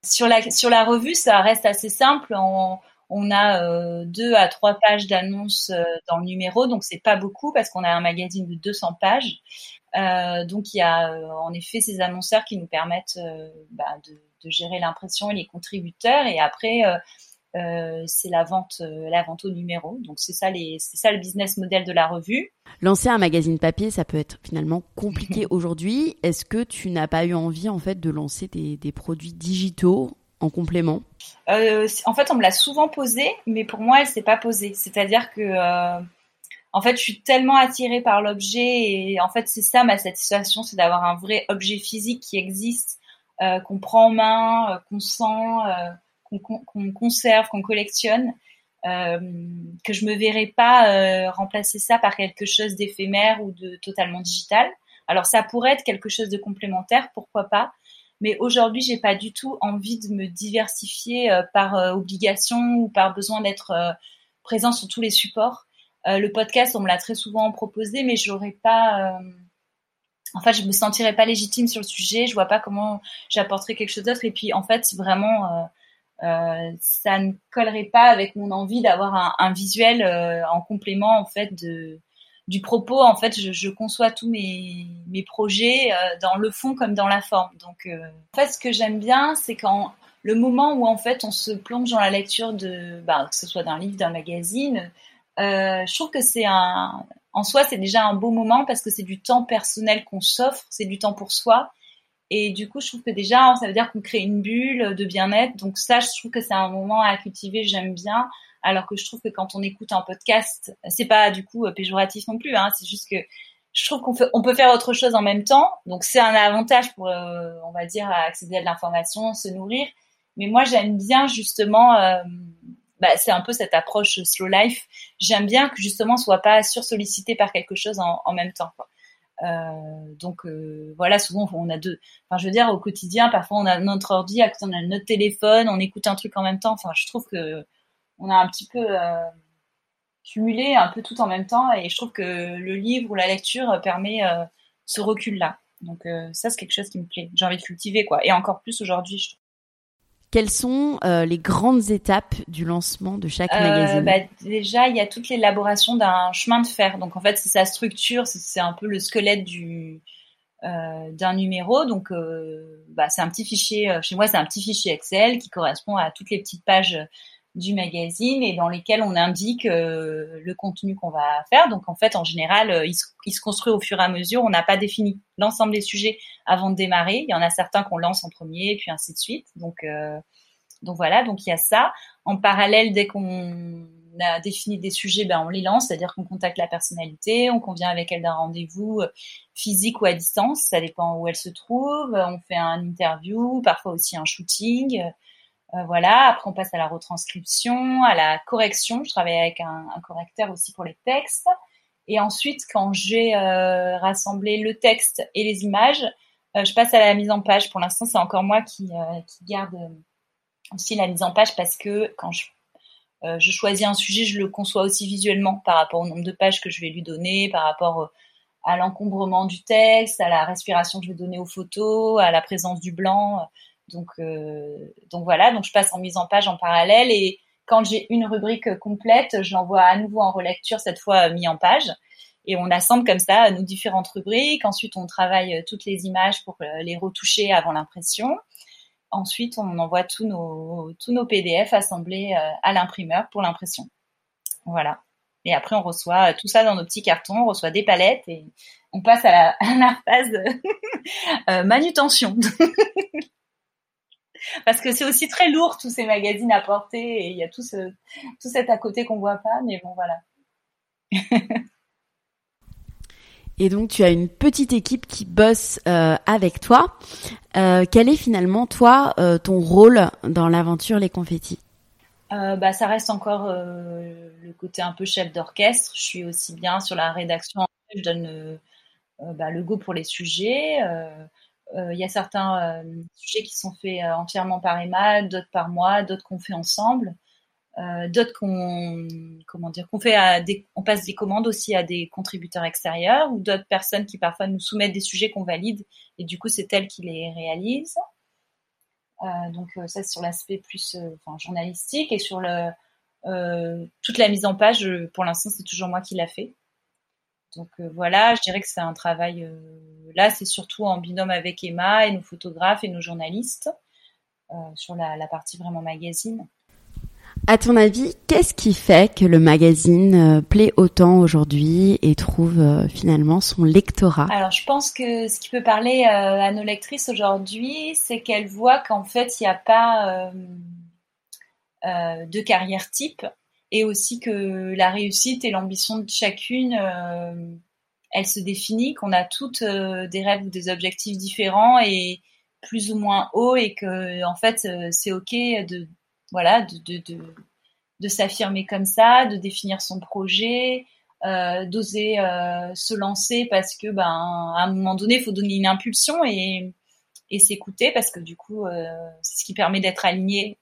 Sur la, sur la revue, ça reste assez simple. On, on a euh, deux à trois pages d'annonces euh, dans le numéro, donc c'est pas beaucoup parce qu'on a un magazine de 200 pages. Euh, donc il y a euh, en effet ces annonceurs qui nous permettent bah, de, de, gérer l'impression et les contributeurs. Et après, euh, c'est la vente, euh, la vente au numéro. Donc c'est ça les, c'est ça le business model de la revue. Lancer un magazine papier, ça peut être finalement compliqué aujourd'hui. Est-ce que tu n'as pas eu envie en fait de lancer des, des produits digitaux en complément? Euh, En fait, on me l'a souvent posé, mais pour moi, elle s'est pas posée. C'est-à-dire que euh, en fait, je suis tellement attirée par l'objet et en fait, c'est ça ma satisfaction, c'est d'avoir un vrai objet physique qui existe, euh, qu'on prend en main, qu'on sent qu'on conserve, qu'on collectionne, euh, que je me verrais pas euh, remplacer ça par quelque chose d'éphémère ou de totalement digital. Alors ça pourrait être quelque chose de complémentaire, pourquoi pas. Mais aujourd'hui, j'ai pas du tout envie de me diversifier euh, par obligation ou par besoin d'être présent sur tous les supports. Le podcast, on me l'a très souvent proposé, mais j'aurais pas en fait, je me sentirais pas légitime sur le sujet. Je vois pas comment j'apporterais quelque chose d'autre. Et puis, en fait, vraiment, euh, ça ne collerait pas avec mon envie d'avoir un, visuel euh, en complément en fait de du propos. En fait, je, conçois tous mes, mes projets euh, dans le fond comme dans la forme. Donc, en fait, ce que j'aime bien, c'est quand le moment où en fait on se plonge dans la lecture de, bah, que ce soit d'un livre, d'un magazine, je trouve que c'est un, en soi, c'est déjà un beau moment parce que c'est du temps personnel qu'on s'offre, c'est du temps pour soi. Et du coup, je trouve que déjà, ça veut dire qu'on crée une bulle de bien-être. Donc ça, je trouve que c'est un moment à cultiver, j'aime bien. Alors que je trouve que quand on écoute un podcast, c'est pas du coup péjoratif non plus. Hein, c'est juste que je trouve qu'on on peut faire autre chose en même temps. Donc c'est un avantage pour, euh, on va dire, accéder à de l'information, se nourrir. Mais moi, j'aime bien justement, euh, bah, c'est un peu cette approche slow life. J'aime bien que justement, on soit pas sursollicité par quelque chose en, même temps. Quoi. Euh, donc euh, voilà, souvent on a deux. Enfin, je veux dire, au quotidien, parfois on a notre ordi, à côté on a notre téléphone, on écoute un truc en même temps. Enfin, je trouve que on a un petit peu euh, cumulé un peu tout en même temps, et je trouve que le livre ou la lecture permet ce recul-là. Donc ça, c'est quelque chose qui me plaît. J'ai envie de cultiver quoi, et encore plus aujourd'hui. Je. Quelles sont euh, les grandes étapes du lancement de chaque euh, magazine bah, Déjà, il y a toute l'élaboration d'un chemin de fer. Donc, en fait, c'est sa structure, c'est un peu le squelette du euh, d'un numéro. Donc, euh, bah, c'est un petit fichier. Chez moi, c'est un petit fichier Excel qui correspond à toutes les petites pages du magazine et dans lesquelles on indique le contenu qu'on va faire. Donc, en fait, en général, il se, il se construit au fur et à mesure. On n'a pas défini l'ensemble des sujets avant de démarrer. Il y en a certains qu'on lance en premier, puis ainsi de suite. Donc, euh, donc voilà, donc il y a ça. En parallèle, dès qu'on a défini des sujets, ben on les lance, c'est-à-dire qu'on contacte la personnalité, on convient avec elle d'un rendez-vous euh, physique ou à distance, ça dépend où elle se trouve. On fait un interview, parfois aussi un shooting. Euh, voilà. Après, on passe à la retranscription, à la correction. Je travaille avec un, correcteur aussi pour les textes. Et ensuite, quand j'ai rassemblé le texte et les images, je passe à la mise en page. Pour l'instant, c'est encore moi qui, garde aussi la mise en page parce que quand je euh, choisis un sujet, je le conçois aussi visuellement par rapport au nombre de pages que je vais lui donner, par rapport euh, à l'encombrement du texte, à la respiration que je vais donner aux photos, à la présence du blanc. Donc, euh, donc voilà, donc je passe en mise en page en parallèle et quand j'ai une rubrique complète, je l'envoie à nouveau en relecture, cette fois mis en page. Et on assemble comme ça nos différentes rubriques. Ensuite, on travaille toutes les images pour les retoucher avant l'impression. Ensuite, on envoie tous nos, tous PDF assemblés euh, à l'imprimeur pour l'impression. Voilà. Et après, on reçoit tout ça dans nos petits cartons, on reçoit des palettes et on passe à la, phase euh, manutention. Parce que c'est aussi très lourd tous ces magazines à porter et il y a tout, ce, tout cet à côté qu'on voit pas, mais bon voilà. Et donc tu as une petite équipe qui bosse euh, avec toi. Euh, quel est finalement toi euh, ton rôle dans l'aventure Les Confettis? Bah, ça reste encore le côté un peu chef d'orchestre. Je suis aussi bien sur la rédaction. Je donne bah, le go pour les sujets. Il y a certains sujets qui sont faits entièrement par Emma, d'autres par moi, d'autres qu'on fait ensemble. Euh, d'autres qu'on comment dire qu'on fait on passe des commandes aussi à des contributeurs extérieurs ou d'autres personnes qui parfois nous soumettent des sujets qu'on valide et du coup c'est elles qui les réalisent euh, donc euh, ça c'est sur l'aspect plus euh, journalistique et sur toute la mise en page pour l'instant c'est toujours moi qui l'a fait donc voilà je dirais que c'est un travail là c'est surtout en binôme avec Emma et nos photographes et nos journalistes sur la, la partie vraiment magazine. À ton avis, qu'est-ce qui fait que le magazine euh, plaît autant aujourd'hui et trouve euh, finalement son lectorat? Alors, je pense que ce qui peut parler euh, à nos lectrices aujourd'hui, c'est qu'elles voient qu'en fait, il n'y a pas de carrière type et aussi que la réussite et l'ambition de chacune, elle se définit, qu'on a toutes des rêves ou des objectifs différents et plus ou moins hauts et que en fait, c'est ok de voilà, de, de, de, s'affirmer comme ça, de définir son projet, euh, d'oser euh, se lancer parce que ben à un moment donné, il faut donner une impulsion et, et s'écouter parce que du coup, euh, c'est ce qui permet d'être aligné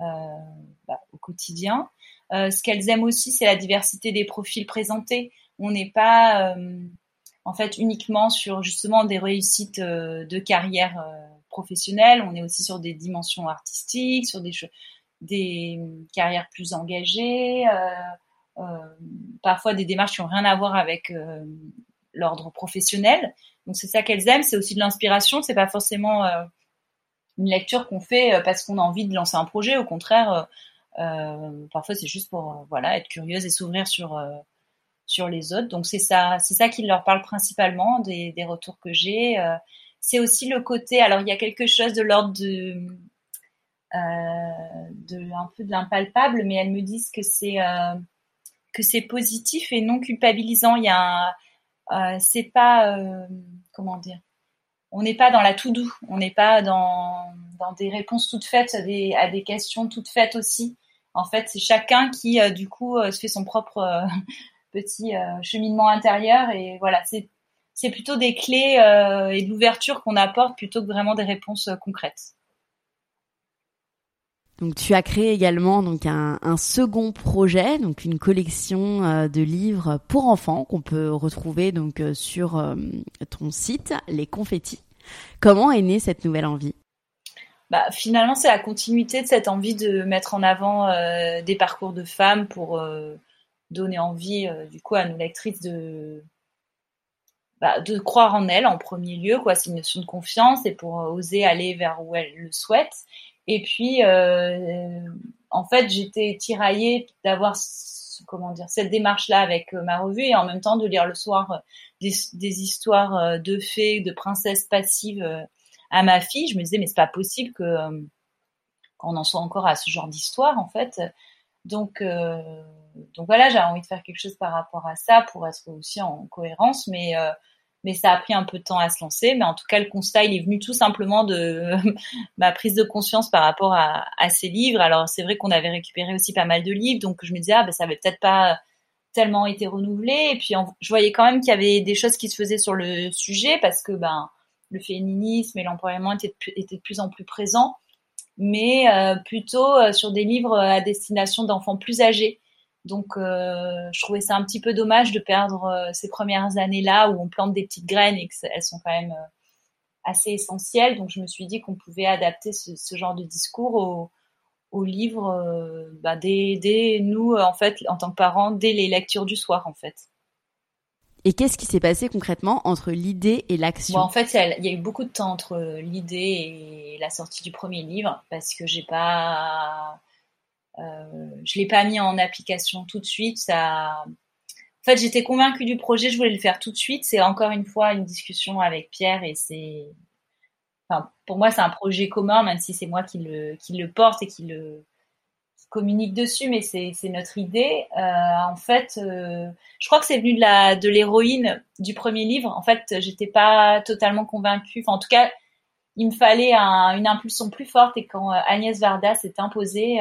bah, au quotidien. Ce qu'elles aiment aussi, c'est la diversité des profils présentés. On n'est pas en fait uniquement sur justement des réussites de carrière professionnelle. On est aussi sur des dimensions artistiques, sur des carrières plus engagées, euh, euh, parfois des démarches qui n'ont rien à voir avec euh, l'ordre professionnel. Donc c'est ça qu'elles aiment, c'est aussi de l'inspiration, c'est pas forcément une lecture qu'on fait parce qu'on a envie de lancer un projet. Au contraire, euh, parfois c'est juste pour voilà être curieuse et s'ouvrir sur sur les autres. Donc c'est ça, c'est ça qui leur parle principalement des, des retours que j'ai. c'est aussi le côté. Alors il y a quelque chose de l'ordre de euh, un peu de l'impalpable, mais elles me disent que c'est euh, que c'est positif et non culpabilisant. Il y a euh, c'est pas comment dire on n'est pas dans la tout doux, on n'est pas dans, dans des réponses toutes faites à des, à des questions toutes faites aussi. En fait, c'est chacun qui, du coup, se fait son propre petit cheminement intérieur. Et voilà, c'est, plutôt des clés et de l'ouverture qu'on apporte plutôt que vraiment des réponses concrètes. Donc tu as créé également donc un, second projet, donc une collection euh, de livres pour enfants qu'on peut retrouver donc euh, sur euh, ton site Les Confettis. Comment est née cette nouvelle envie? Bah, finalement, c'est la continuité de cette envie de mettre en avant des parcours de femmes pour donner envie du coup à nos lectrices de bah, de croire en elles en premier lieu quoi c'est une notion de confiance et pour oser aller vers où elles le souhaitent. Et puis, euh, en fait, j'étais tiraillée d'avoir comment dire cette démarche-là avec euh, ma revue et en même temps de lire le soir euh, des histoires de fées, de princesses passives à ma fille. Je me disais mais c'est pas possible que qu'on en soit encore à ce genre d'histoire en fait. Donc donc voilà, j'ai envie de faire quelque chose par rapport à ça pour être aussi en cohérence, mais mais ça a pris un peu de temps à se lancer. Mais en tout cas, le constat, il est venu tout simplement de ma prise de conscience par rapport à, ces livres. Alors, c'est vrai qu'on avait récupéré aussi pas mal de livres, donc je me disais, ah, ben, ça va peut-être pas tellement été renouvelé. Et puis, je voyais quand même qu'il y avait des choses qui se faisaient sur le sujet parce que ben, le féminisme et l'empowerment étaient, de plus en plus présents, mais euh, plutôt euh, sur des livres à destination d'enfants plus âgés. Donc, euh, je trouvais ça un petit peu dommage de perdre ces premières années-là où on plante des petites graines et qu'elles sont quand même assez essentielles. Donc, je me suis dit qu'on pouvait adapter ce, ce, genre de discours au, au livre bah, dès, dès, nous, en fait, en tant que parents, dès les lectures du soir, en fait. Et qu'est-ce qui s'est passé concrètement entre l'idée et l'action En fait, il y a eu beaucoup de temps entre l'idée et la sortie du premier livre parce que j'ai pas, euh, je l'ai pas mis en application tout de suite. En fait, j'étais convaincue du projet, je voulais le faire tout de suite. C'est encore une fois une discussion avec Pierre et c'est, enfin, pour moi, c'est un projet commun, même si c'est moi qui le, qui le porte et qui le, communique dessus, mais c'est notre idée. Euh, en fait, euh, je crois que c'est venu de l'héroïne du premier livre. En fait, j'étais pas totalement convaincue. En tout cas, il me fallait une impulsion plus forte. Et quand euh, Agnès Varda s'est imposée,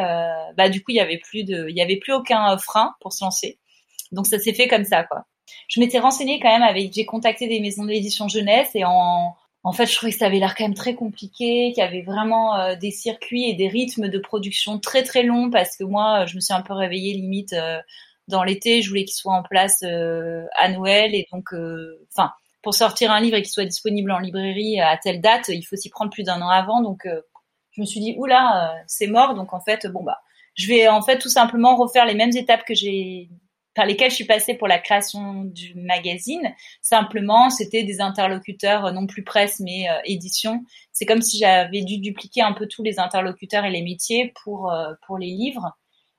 bah du coup, il y avait plus de, il y avait plus aucun frein pour se lancer. Donc ça s'est fait comme ça. Je m'étais renseignée quand même avec, j'ai contacté des maisons d'édition jeunesse et en en fait, je trouvais que ça avait l'air quand même très compliqué, qu'il y avait vraiment euh, des circuits et des rythmes de production très très longs parce que moi, je me suis un peu réveillée limite euh, dans l'été, je voulais qu'il soit en place euh, à Noël et donc, enfin, pour sortir un livre et qu'il soit disponible en librairie à telle date, il faut s'y prendre plus d'un an avant. Donc, je me suis dit, oula, c'est mort. Donc, en fait, bon bah, je vais en fait tout simplement refaire les mêmes étapes que j'ai par lesquels je suis passée pour la création du magazine. Simplement, c'était des interlocuteurs euh, non plus presse mais euh, édition. C'est comme si j'avais dû dupliquer un peu tous les interlocuteurs et les métiers pour euh, pour les livres.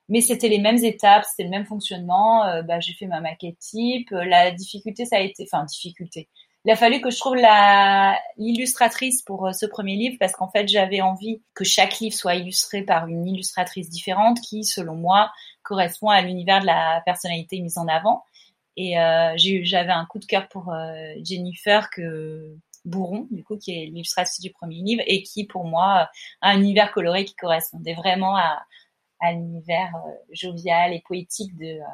Mais c'était les mêmes étapes, c'était le même fonctionnement. bah, j'ai fait ma maquette type. La difficulté, ça a été, enfin difficulté il a fallu que je trouve la l'illustratrice pour euh, ce premier livre parce qu'en fait j'avais envie que chaque livre soit illustré par une illustratrice différente qui, selon moi, correspond à l'univers de la personnalité mise en avant. Et euh, j'avais un coup de cœur pour euh, Jennifer que Bourron, du coup, qui est l'illustratrice du premier livre et qui, pour moi, a un univers coloré qui correspondait vraiment à, l'univers jovial et poétique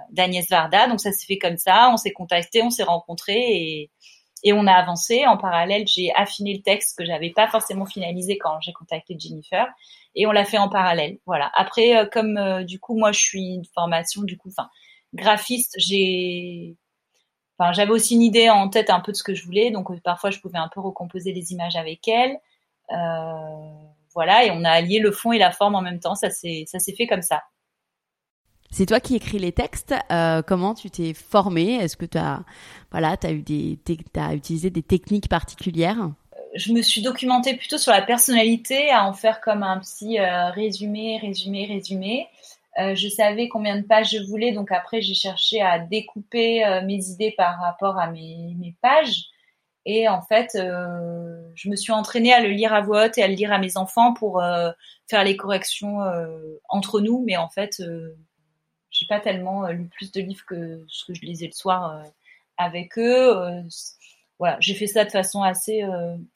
d'Agnès Varda. Donc ça s'est fait comme ça, on s'est contacté, on s'est rencontrés et on a avancé. En parallèle, j'ai affiné le texte que j'avais pas forcément finalisé quand j'ai contacté Jennifer. Et on l'a fait en parallèle. Voilà. Après, euh, comme euh, du coup, moi, je suis une formation, du coup, enfin, graphiste, j'ai, enfin, j'avais aussi une idée en tête un peu de ce que je voulais. Donc, euh, parfois, je pouvais un peu recomposer les images avec elle. voilà. Et on a allié le fond et la forme en même temps. Ça ça s'est fait comme ça. C'est toi qui écris les textes. Euh, comment tu t'es formé Est-ce que tu as, voilà, as, utilisé des techniques particulières? Je me suis documentée plutôt sur la personnalité, à en faire comme un petit euh, résumé, résumé, résumé. Euh, je savais combien de pages je voulais, donc après j'ai cherché à découper mes idées par rapport à mes, mes pages. Et en fait, je me suis entraînée à le lire à voix haute et à le lire à mes enfants pour faire les corrections entre nous. Mais en fait, j'ai pas tellement euh, lu plus de livres que ce que je lisais le soir euh, avec eux. Euh, voilà, j'ai fait ça de façon assez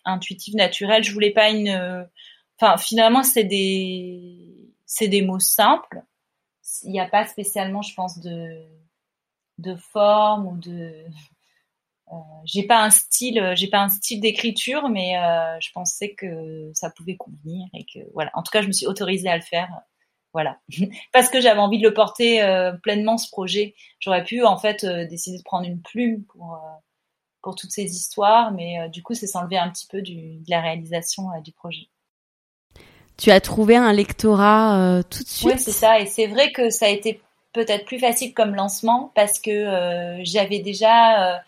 intuitive, naturelle. Je voulais pas une. Enfin, finalement, c'est des c'est des mots simples. Il n'y a pas spécialement, je pense, de de forme ou de j'ai pas un style j'ai pas un style d'écriture mais je pensais que ça pouvait convenir et que voilà en tout cas je me suis autorisée à le faire voilà. Parce que j'avais envie de le porter euh, pleinement ce projet. J'aurais pu en fait euh, décider de prendre une plume pour euh, pour toutes ces histoires, mais du coup c'est s'enlever un petit peu du, de la réalisation du projet. Tu as trouvé un lectorat tout de suite? Oui, c'est ça. Et c'est vrai que ça a été peut-être plus facile comme lancement parce que j'avais déjà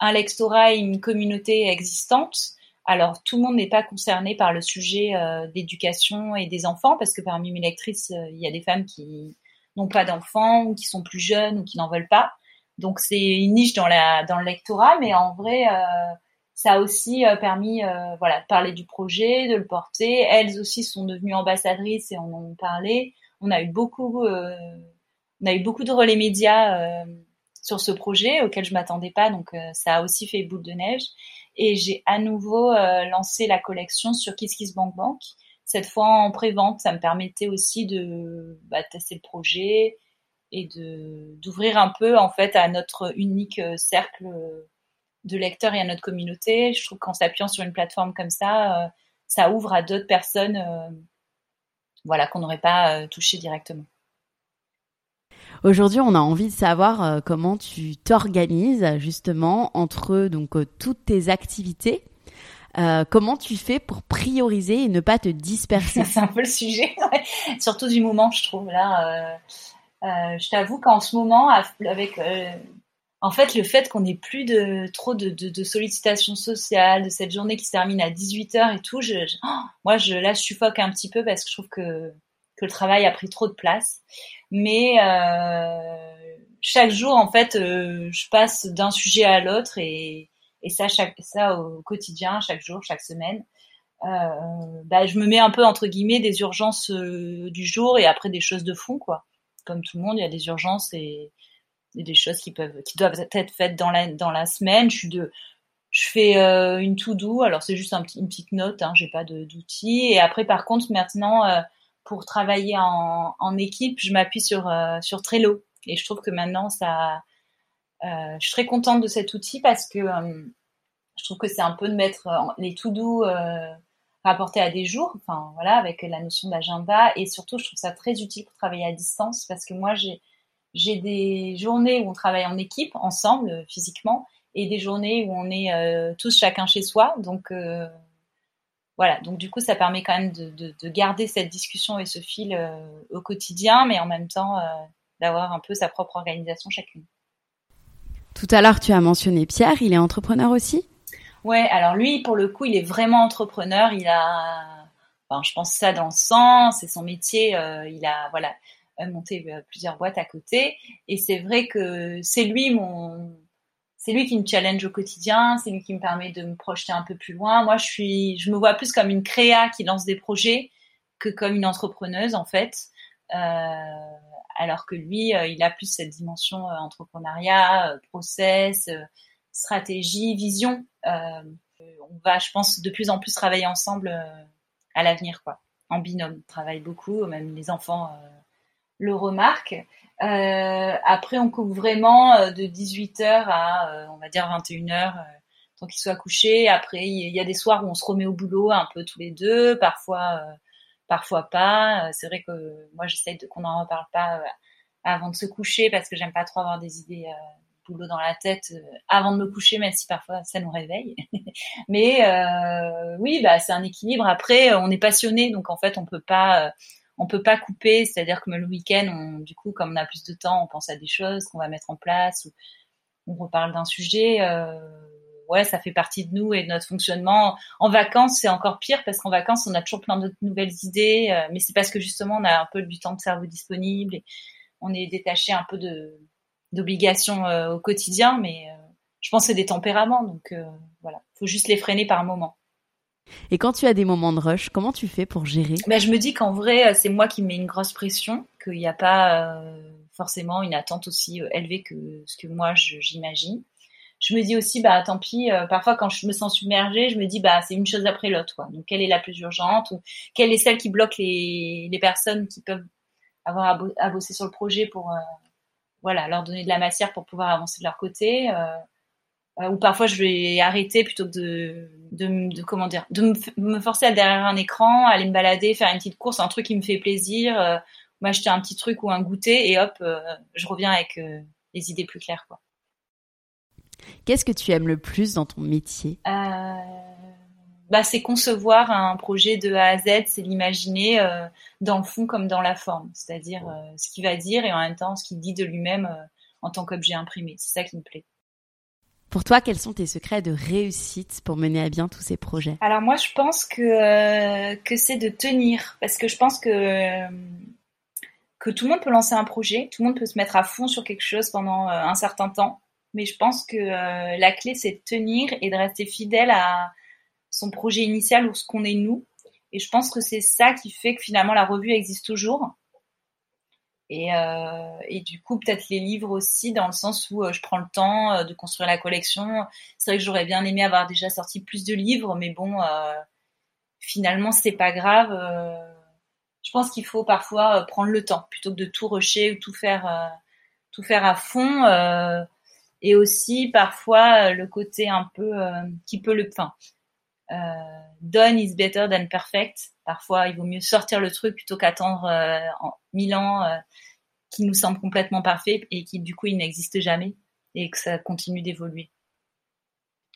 un lectorat et une communauté existante. Alors, tout le monde n'est pas concerné par le sujet euh, d'éducation et des enfants, parce que parmi mes lectrices, euh, il y a des femmes qui n'ont pas d'enfants, ou qui sont plus jeunes, ou qui n'en veulent pas. Donc, c'est une niche dans, le lectorat, mais en vrai, euh, ça a aussi permis voilà, de parler du projet, de le porter. Elles aussi sont devenues ambassadrices et en parlé. On a eu beaucoup, on a eu beaucoup de relais médias sur ce projet auquel je m'attendais pas, donc ça a aussi fait boule de neige. Et j'ai à nouveau euh, lancé la collection sur KissKissBankBank. Cette fois en pré-vente, ça me permettait aussi de bah, tester le projet et de d'ouvrir un peu en fait à notre unique cercle de lecteurs et à notre communauté. Je trouve qu'en s'appuyant sur une plateforme comme ça, ça ouvre à d'autres personnes, voilà, qu'on n'aurait pas touché directement. Aujourd'hui, on a envie de savoir euh, comment tu t'organises justement entre donc euh, toutes tes activités. Euh, comment tu fais pour prioriser et ne pas te disperser? C'est un peu le sujet, surtout du moment, je trouve. Là, je t'avoue qu'en ce moment, avec en fait, le fait qu'on n'ait plus de trop de, sollicitations sociales, de cette journée qui se termine à 18h et tout, oh, moi, je, là, je suffoque un petit peu parce que je trouve que, que le travail a pris trop de place. Mais euh, chaque jour en fait euh, je passe d'un sujet à l'autre et, et ça chaque ça au quotidien chaque jour chaque semaine. Euh, bah, je me mets un peu entre guillemets des urgences du jour et après des choses de fond quoi. Comme tout le monde il y a des urgences et, des choses qui peuvent qui doivent être faites dans la dans la semaine. Je suis de je fais une to do alors c'est juste une petite note hein, j'ai pas d'outils. Et après par contre maintenant pour travailler en, en équipe, je m'appuie sur euh, sur Trello. Et je trouve que maintenant ça, euh, je suis très contente de cet outil parce que euh, je trouve que c'est un peu de mettre les to do rapportés à des jours, enfin voilà, avec la notion d'agenda. Et surtout je trouve ça très utile pour travailler à distance parce que moi j'ai j'ai des journées où on travaille en équipe ensemble physiquement et des journées où on est tous chacun chez soi. Donc voilà, donc du coup, ça permet quand même de, garder cette discussion et ce fil euh, au quotidien, mais en même temps euh, d'avoir un peu sa propre organisation chacune. Tout à l'heure, tu as mentionné Pierre, il est entrepreneur aussi? Ouais, alors lui, pour le coup, il est vraiment entrepreneur. Il a, enfin, je pense ça dans le sang, c'est son métier. Euh, il a, voilà, monté plusieurs boîtes à côté. Et c'est vrai que c'est lui mon, c'est lui qui me challenge au quotidien, c'est lui qui me permet de me projeter un peu plus loin. Moi, je me vois plus comme une créa qui lance des projets que comme une entrepreneuse en fait. Euh, alors que lui, euh, il a plus cette dimension euh, entrepreneuriat, process, stratégie, vision. on va, je pense, de plus en plus travailler ensemble à l'avenir, quoi, en binôme. On travaille beaucoup, même les enfants le remarquent. Euh, après, on couvre vraiment euh, de 18h à, euh, on va dire, 21h, tant qu'il soit couché. Après, il y a des soirs où on se remet au boulot un peu tous les deux, parfois, parfois pas. C'est vrai que moi, j'essaye qu'on n'en reparle pas avant de se coucher parce que j'aime pas trop avoir des idées boulot dans la tête avant de me coucher, même si parfois ça nous réveille. Mais oui, bah c'est un équilibre. Après, on est passionné, donc en fait, on peut pas on peut pas couper, c'est-à-dire que le week-end, on, du coup, comme on a plus de temps, on pense à des choses qu'on va mettre en place, ou on reparle d'un sujet. Euh, ouais, ça fait partie de nous et de notre fonctionnement. En vacances, c'est encore pire parce qu'en vacances, on a toujours plein de nouvelles idées, euh, mais c'est parce que justement, on a un peu du temps de cerveau disponible et on est détaché un peu d'obligations euh, au quotidien, mais je pense que c'est des tempéraments, donc voilà, faut juste les freiner par moment. Et quand tu as des moments de rush, comment tu fais pour gérer? Ben, Je me dis qu'en vrai, euh, c'est moi qui mets une grosse pression, qu'il n'y a pas euh, forcément une attente aussi euh, élevée que ce que moi j'imagine. Je me dis aussi, bah tant pis, parfois quand je me sens submergée, je me dis, bah c'est une chose après l'autre. Donc quelle est la plus urgente quelle est celle qui bloque les, les personnes qui peuvent avoir à, bosser sur le projet pour voilà leur donner de la matière pour pouvoir avancer de leur côté. Euh, ou parfois je vais arrêter plutôt que de, de, de comment dire, de me, forcer à derrière un écran, aller me balader, faire une petite course, un truc qui me fait plaisir, euh, m'acheter un petit truc ou un goûter et hop, euh, je reviens avec euh, les idées plus claires quoi. Qu'est-ce que tu aimes le plus dans ton métier? Bah, c'est concevoir un projet de A à Z, c'est l'imaginer dans le fond comme dans la forme, c'est-à-dire ce qu'il va dire et en même temps ce qu'il dit de lui-même en tant qu'objet imprimé. C'est ça qui me plaît. Pour toi, quels sont tes secrets de réussite pour mener à bien tous ces projets? Alors moi, je pense que, euh, que c'est de tenir, parce que je pense que, que tout le monde peut lancer un projet, tout le monde peut se mettre à fond sur quelque chose pendant euh, un certain temps, mais je pense que euh, la clé, c'est de tenir et de rester fidèle à son projet initial ou ce qu'on est nous. Et je pense que c'est ça qui fait que finalement la revue existe toujours et, euh, et, du coup, peut-être les livres aussi, dans le sens où euh, je prends le temps euh, de construire la collection. C'est vrai que j'aurais bien aimé avoir déjà sorti plus de livres, mais bon, finalement, c'est pas grave. je pense qu'il faut parfois prendre le temps plutôt que de tout rusher ou tout faire, tout faire à fond. et aussi parfois le côté un peu qui peut le, enfin, done is better than perfect. Parfois, il vaut mieux sortir le truc plutôt qu'attendre en mille ans qui nous semble complètement parfait et qui du coup il n'existe jamais et que ça continue d'évoluer.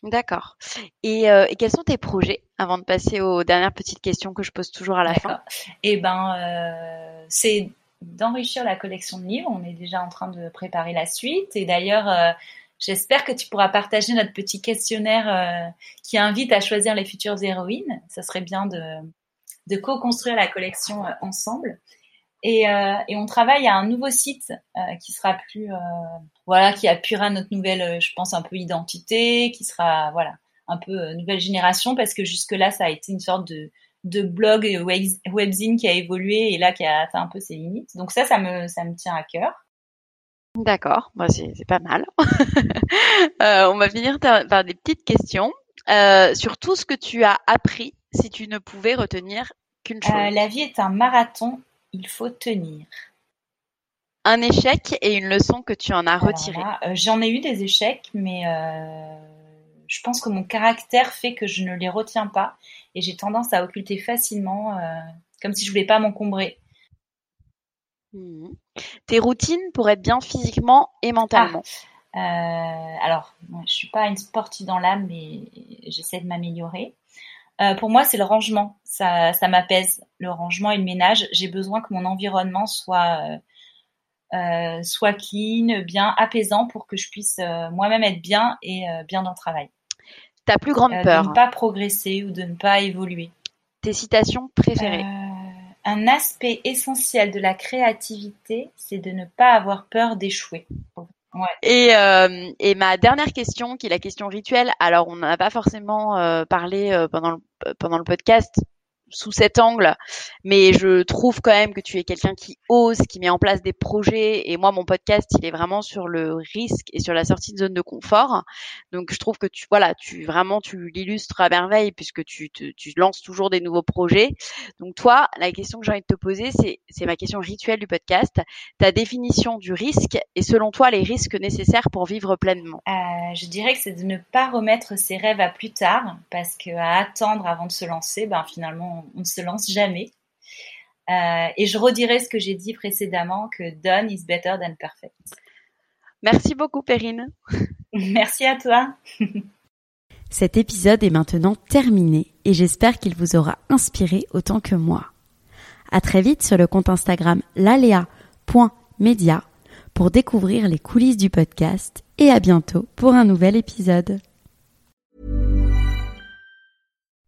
D'accord. Et, euh, et, quels sont tes projets avant de passer aux dernières petites questions que je pose toujours à la fin? Eh ben, euh, c'est d'enrichir la collection de livres. On est déjà en train de préparer la suite. Et d'ailleurs, euh, j'espère que tu pourras partager notre petit questionnaire euh, qui invite à choisir les futures héroïnes. Ça serait bien de, co-construire la collection euh, ensemble. Et, euh, et, on travaille à un nouveau site qui sera plus, voilà, qui appuiera notre nouvelle, je pense, un peu identité, qui sera, voilà, un peu nouvelle génération, parce que jusque-là, ça a été une sorte de, de blog webzine qui a évolué et là qui a atteint un peu ses limites. Donc ça, ça me tient à cœur. D'accord, bah c'est pas mal. euh, on va finir par des petites questions euh, sur tout ce que tu as appris si tu ne pouvais retenir qu'une chose. Euh, la vie est un marathon il faut tenir. Un échec et une leçon que tu en as retiré. Euh, j'en ai eu des échecs, mais je pense que mon caractère fait que je ne les retiens pas et j'ai tendance à occulter facilement, comme si je voulais pas m'encombrer. Mmh. Tes routines pour être bien physiquement et mentalement. Ah, alors, je suis pas une sportive dans l'âme, mais j'essaie de m'améliorer. Euh, pour moi, c'est le rangement. Ça, ça m'apaise. Le rangement et le ménage. J'ai besoin que mon environnement soit euh, euh soit clean, bien apaisant pour que je puisse euh, moi-même être bien et bien dans le travail. Ta plus grande peur De ne pas progresser ou de ne pas évoluer. Tes citations préférées Un aspect essentiel de la créativité, c'est de ne pas avoir peur d'échouer. Et, euh, et ma dernière question, qui est la question rituelle. Alors, on n'en a pas forcément euh, parlé euh, pendant pendant le podcast, sous cet angle, mais je trouve quand même que tu es quelqu'un qui ose, qui met en place des projets. Et moi, mon podcast, il est vraiment sur le risque et sur la sortie de zone de confort. Donc, je trouve que tu, voilà, tu vraiment, tu l'illustres à merveille puisque tu, tu lances toujours des nouveaux projets. Donc, toi, la question que j'ai envie de te poser, c'est, c'est ma question rituelle du podcast. Ta définition du risque et selon toi, les risques nécessaires pour vivre pleinement? Euh, je dirais que c'est de ne pas remettre ses rêves à plus tard parce que à attendre avant de se lancer, ben finalement on, ne se lance jamais. Euh, et je redirai ce que j'ai dit précédemment, que done is better than perfect. Merci beaucoup, Perrine. Merci à toi. Cet épisode est maintenant terminé et j'espère qu'il vous aura inspiré autant que moi. À très vite sur le compte Instagram lalea.media pour découvrir les coulisses du podcast et à bientôt pour un nouvel épisode.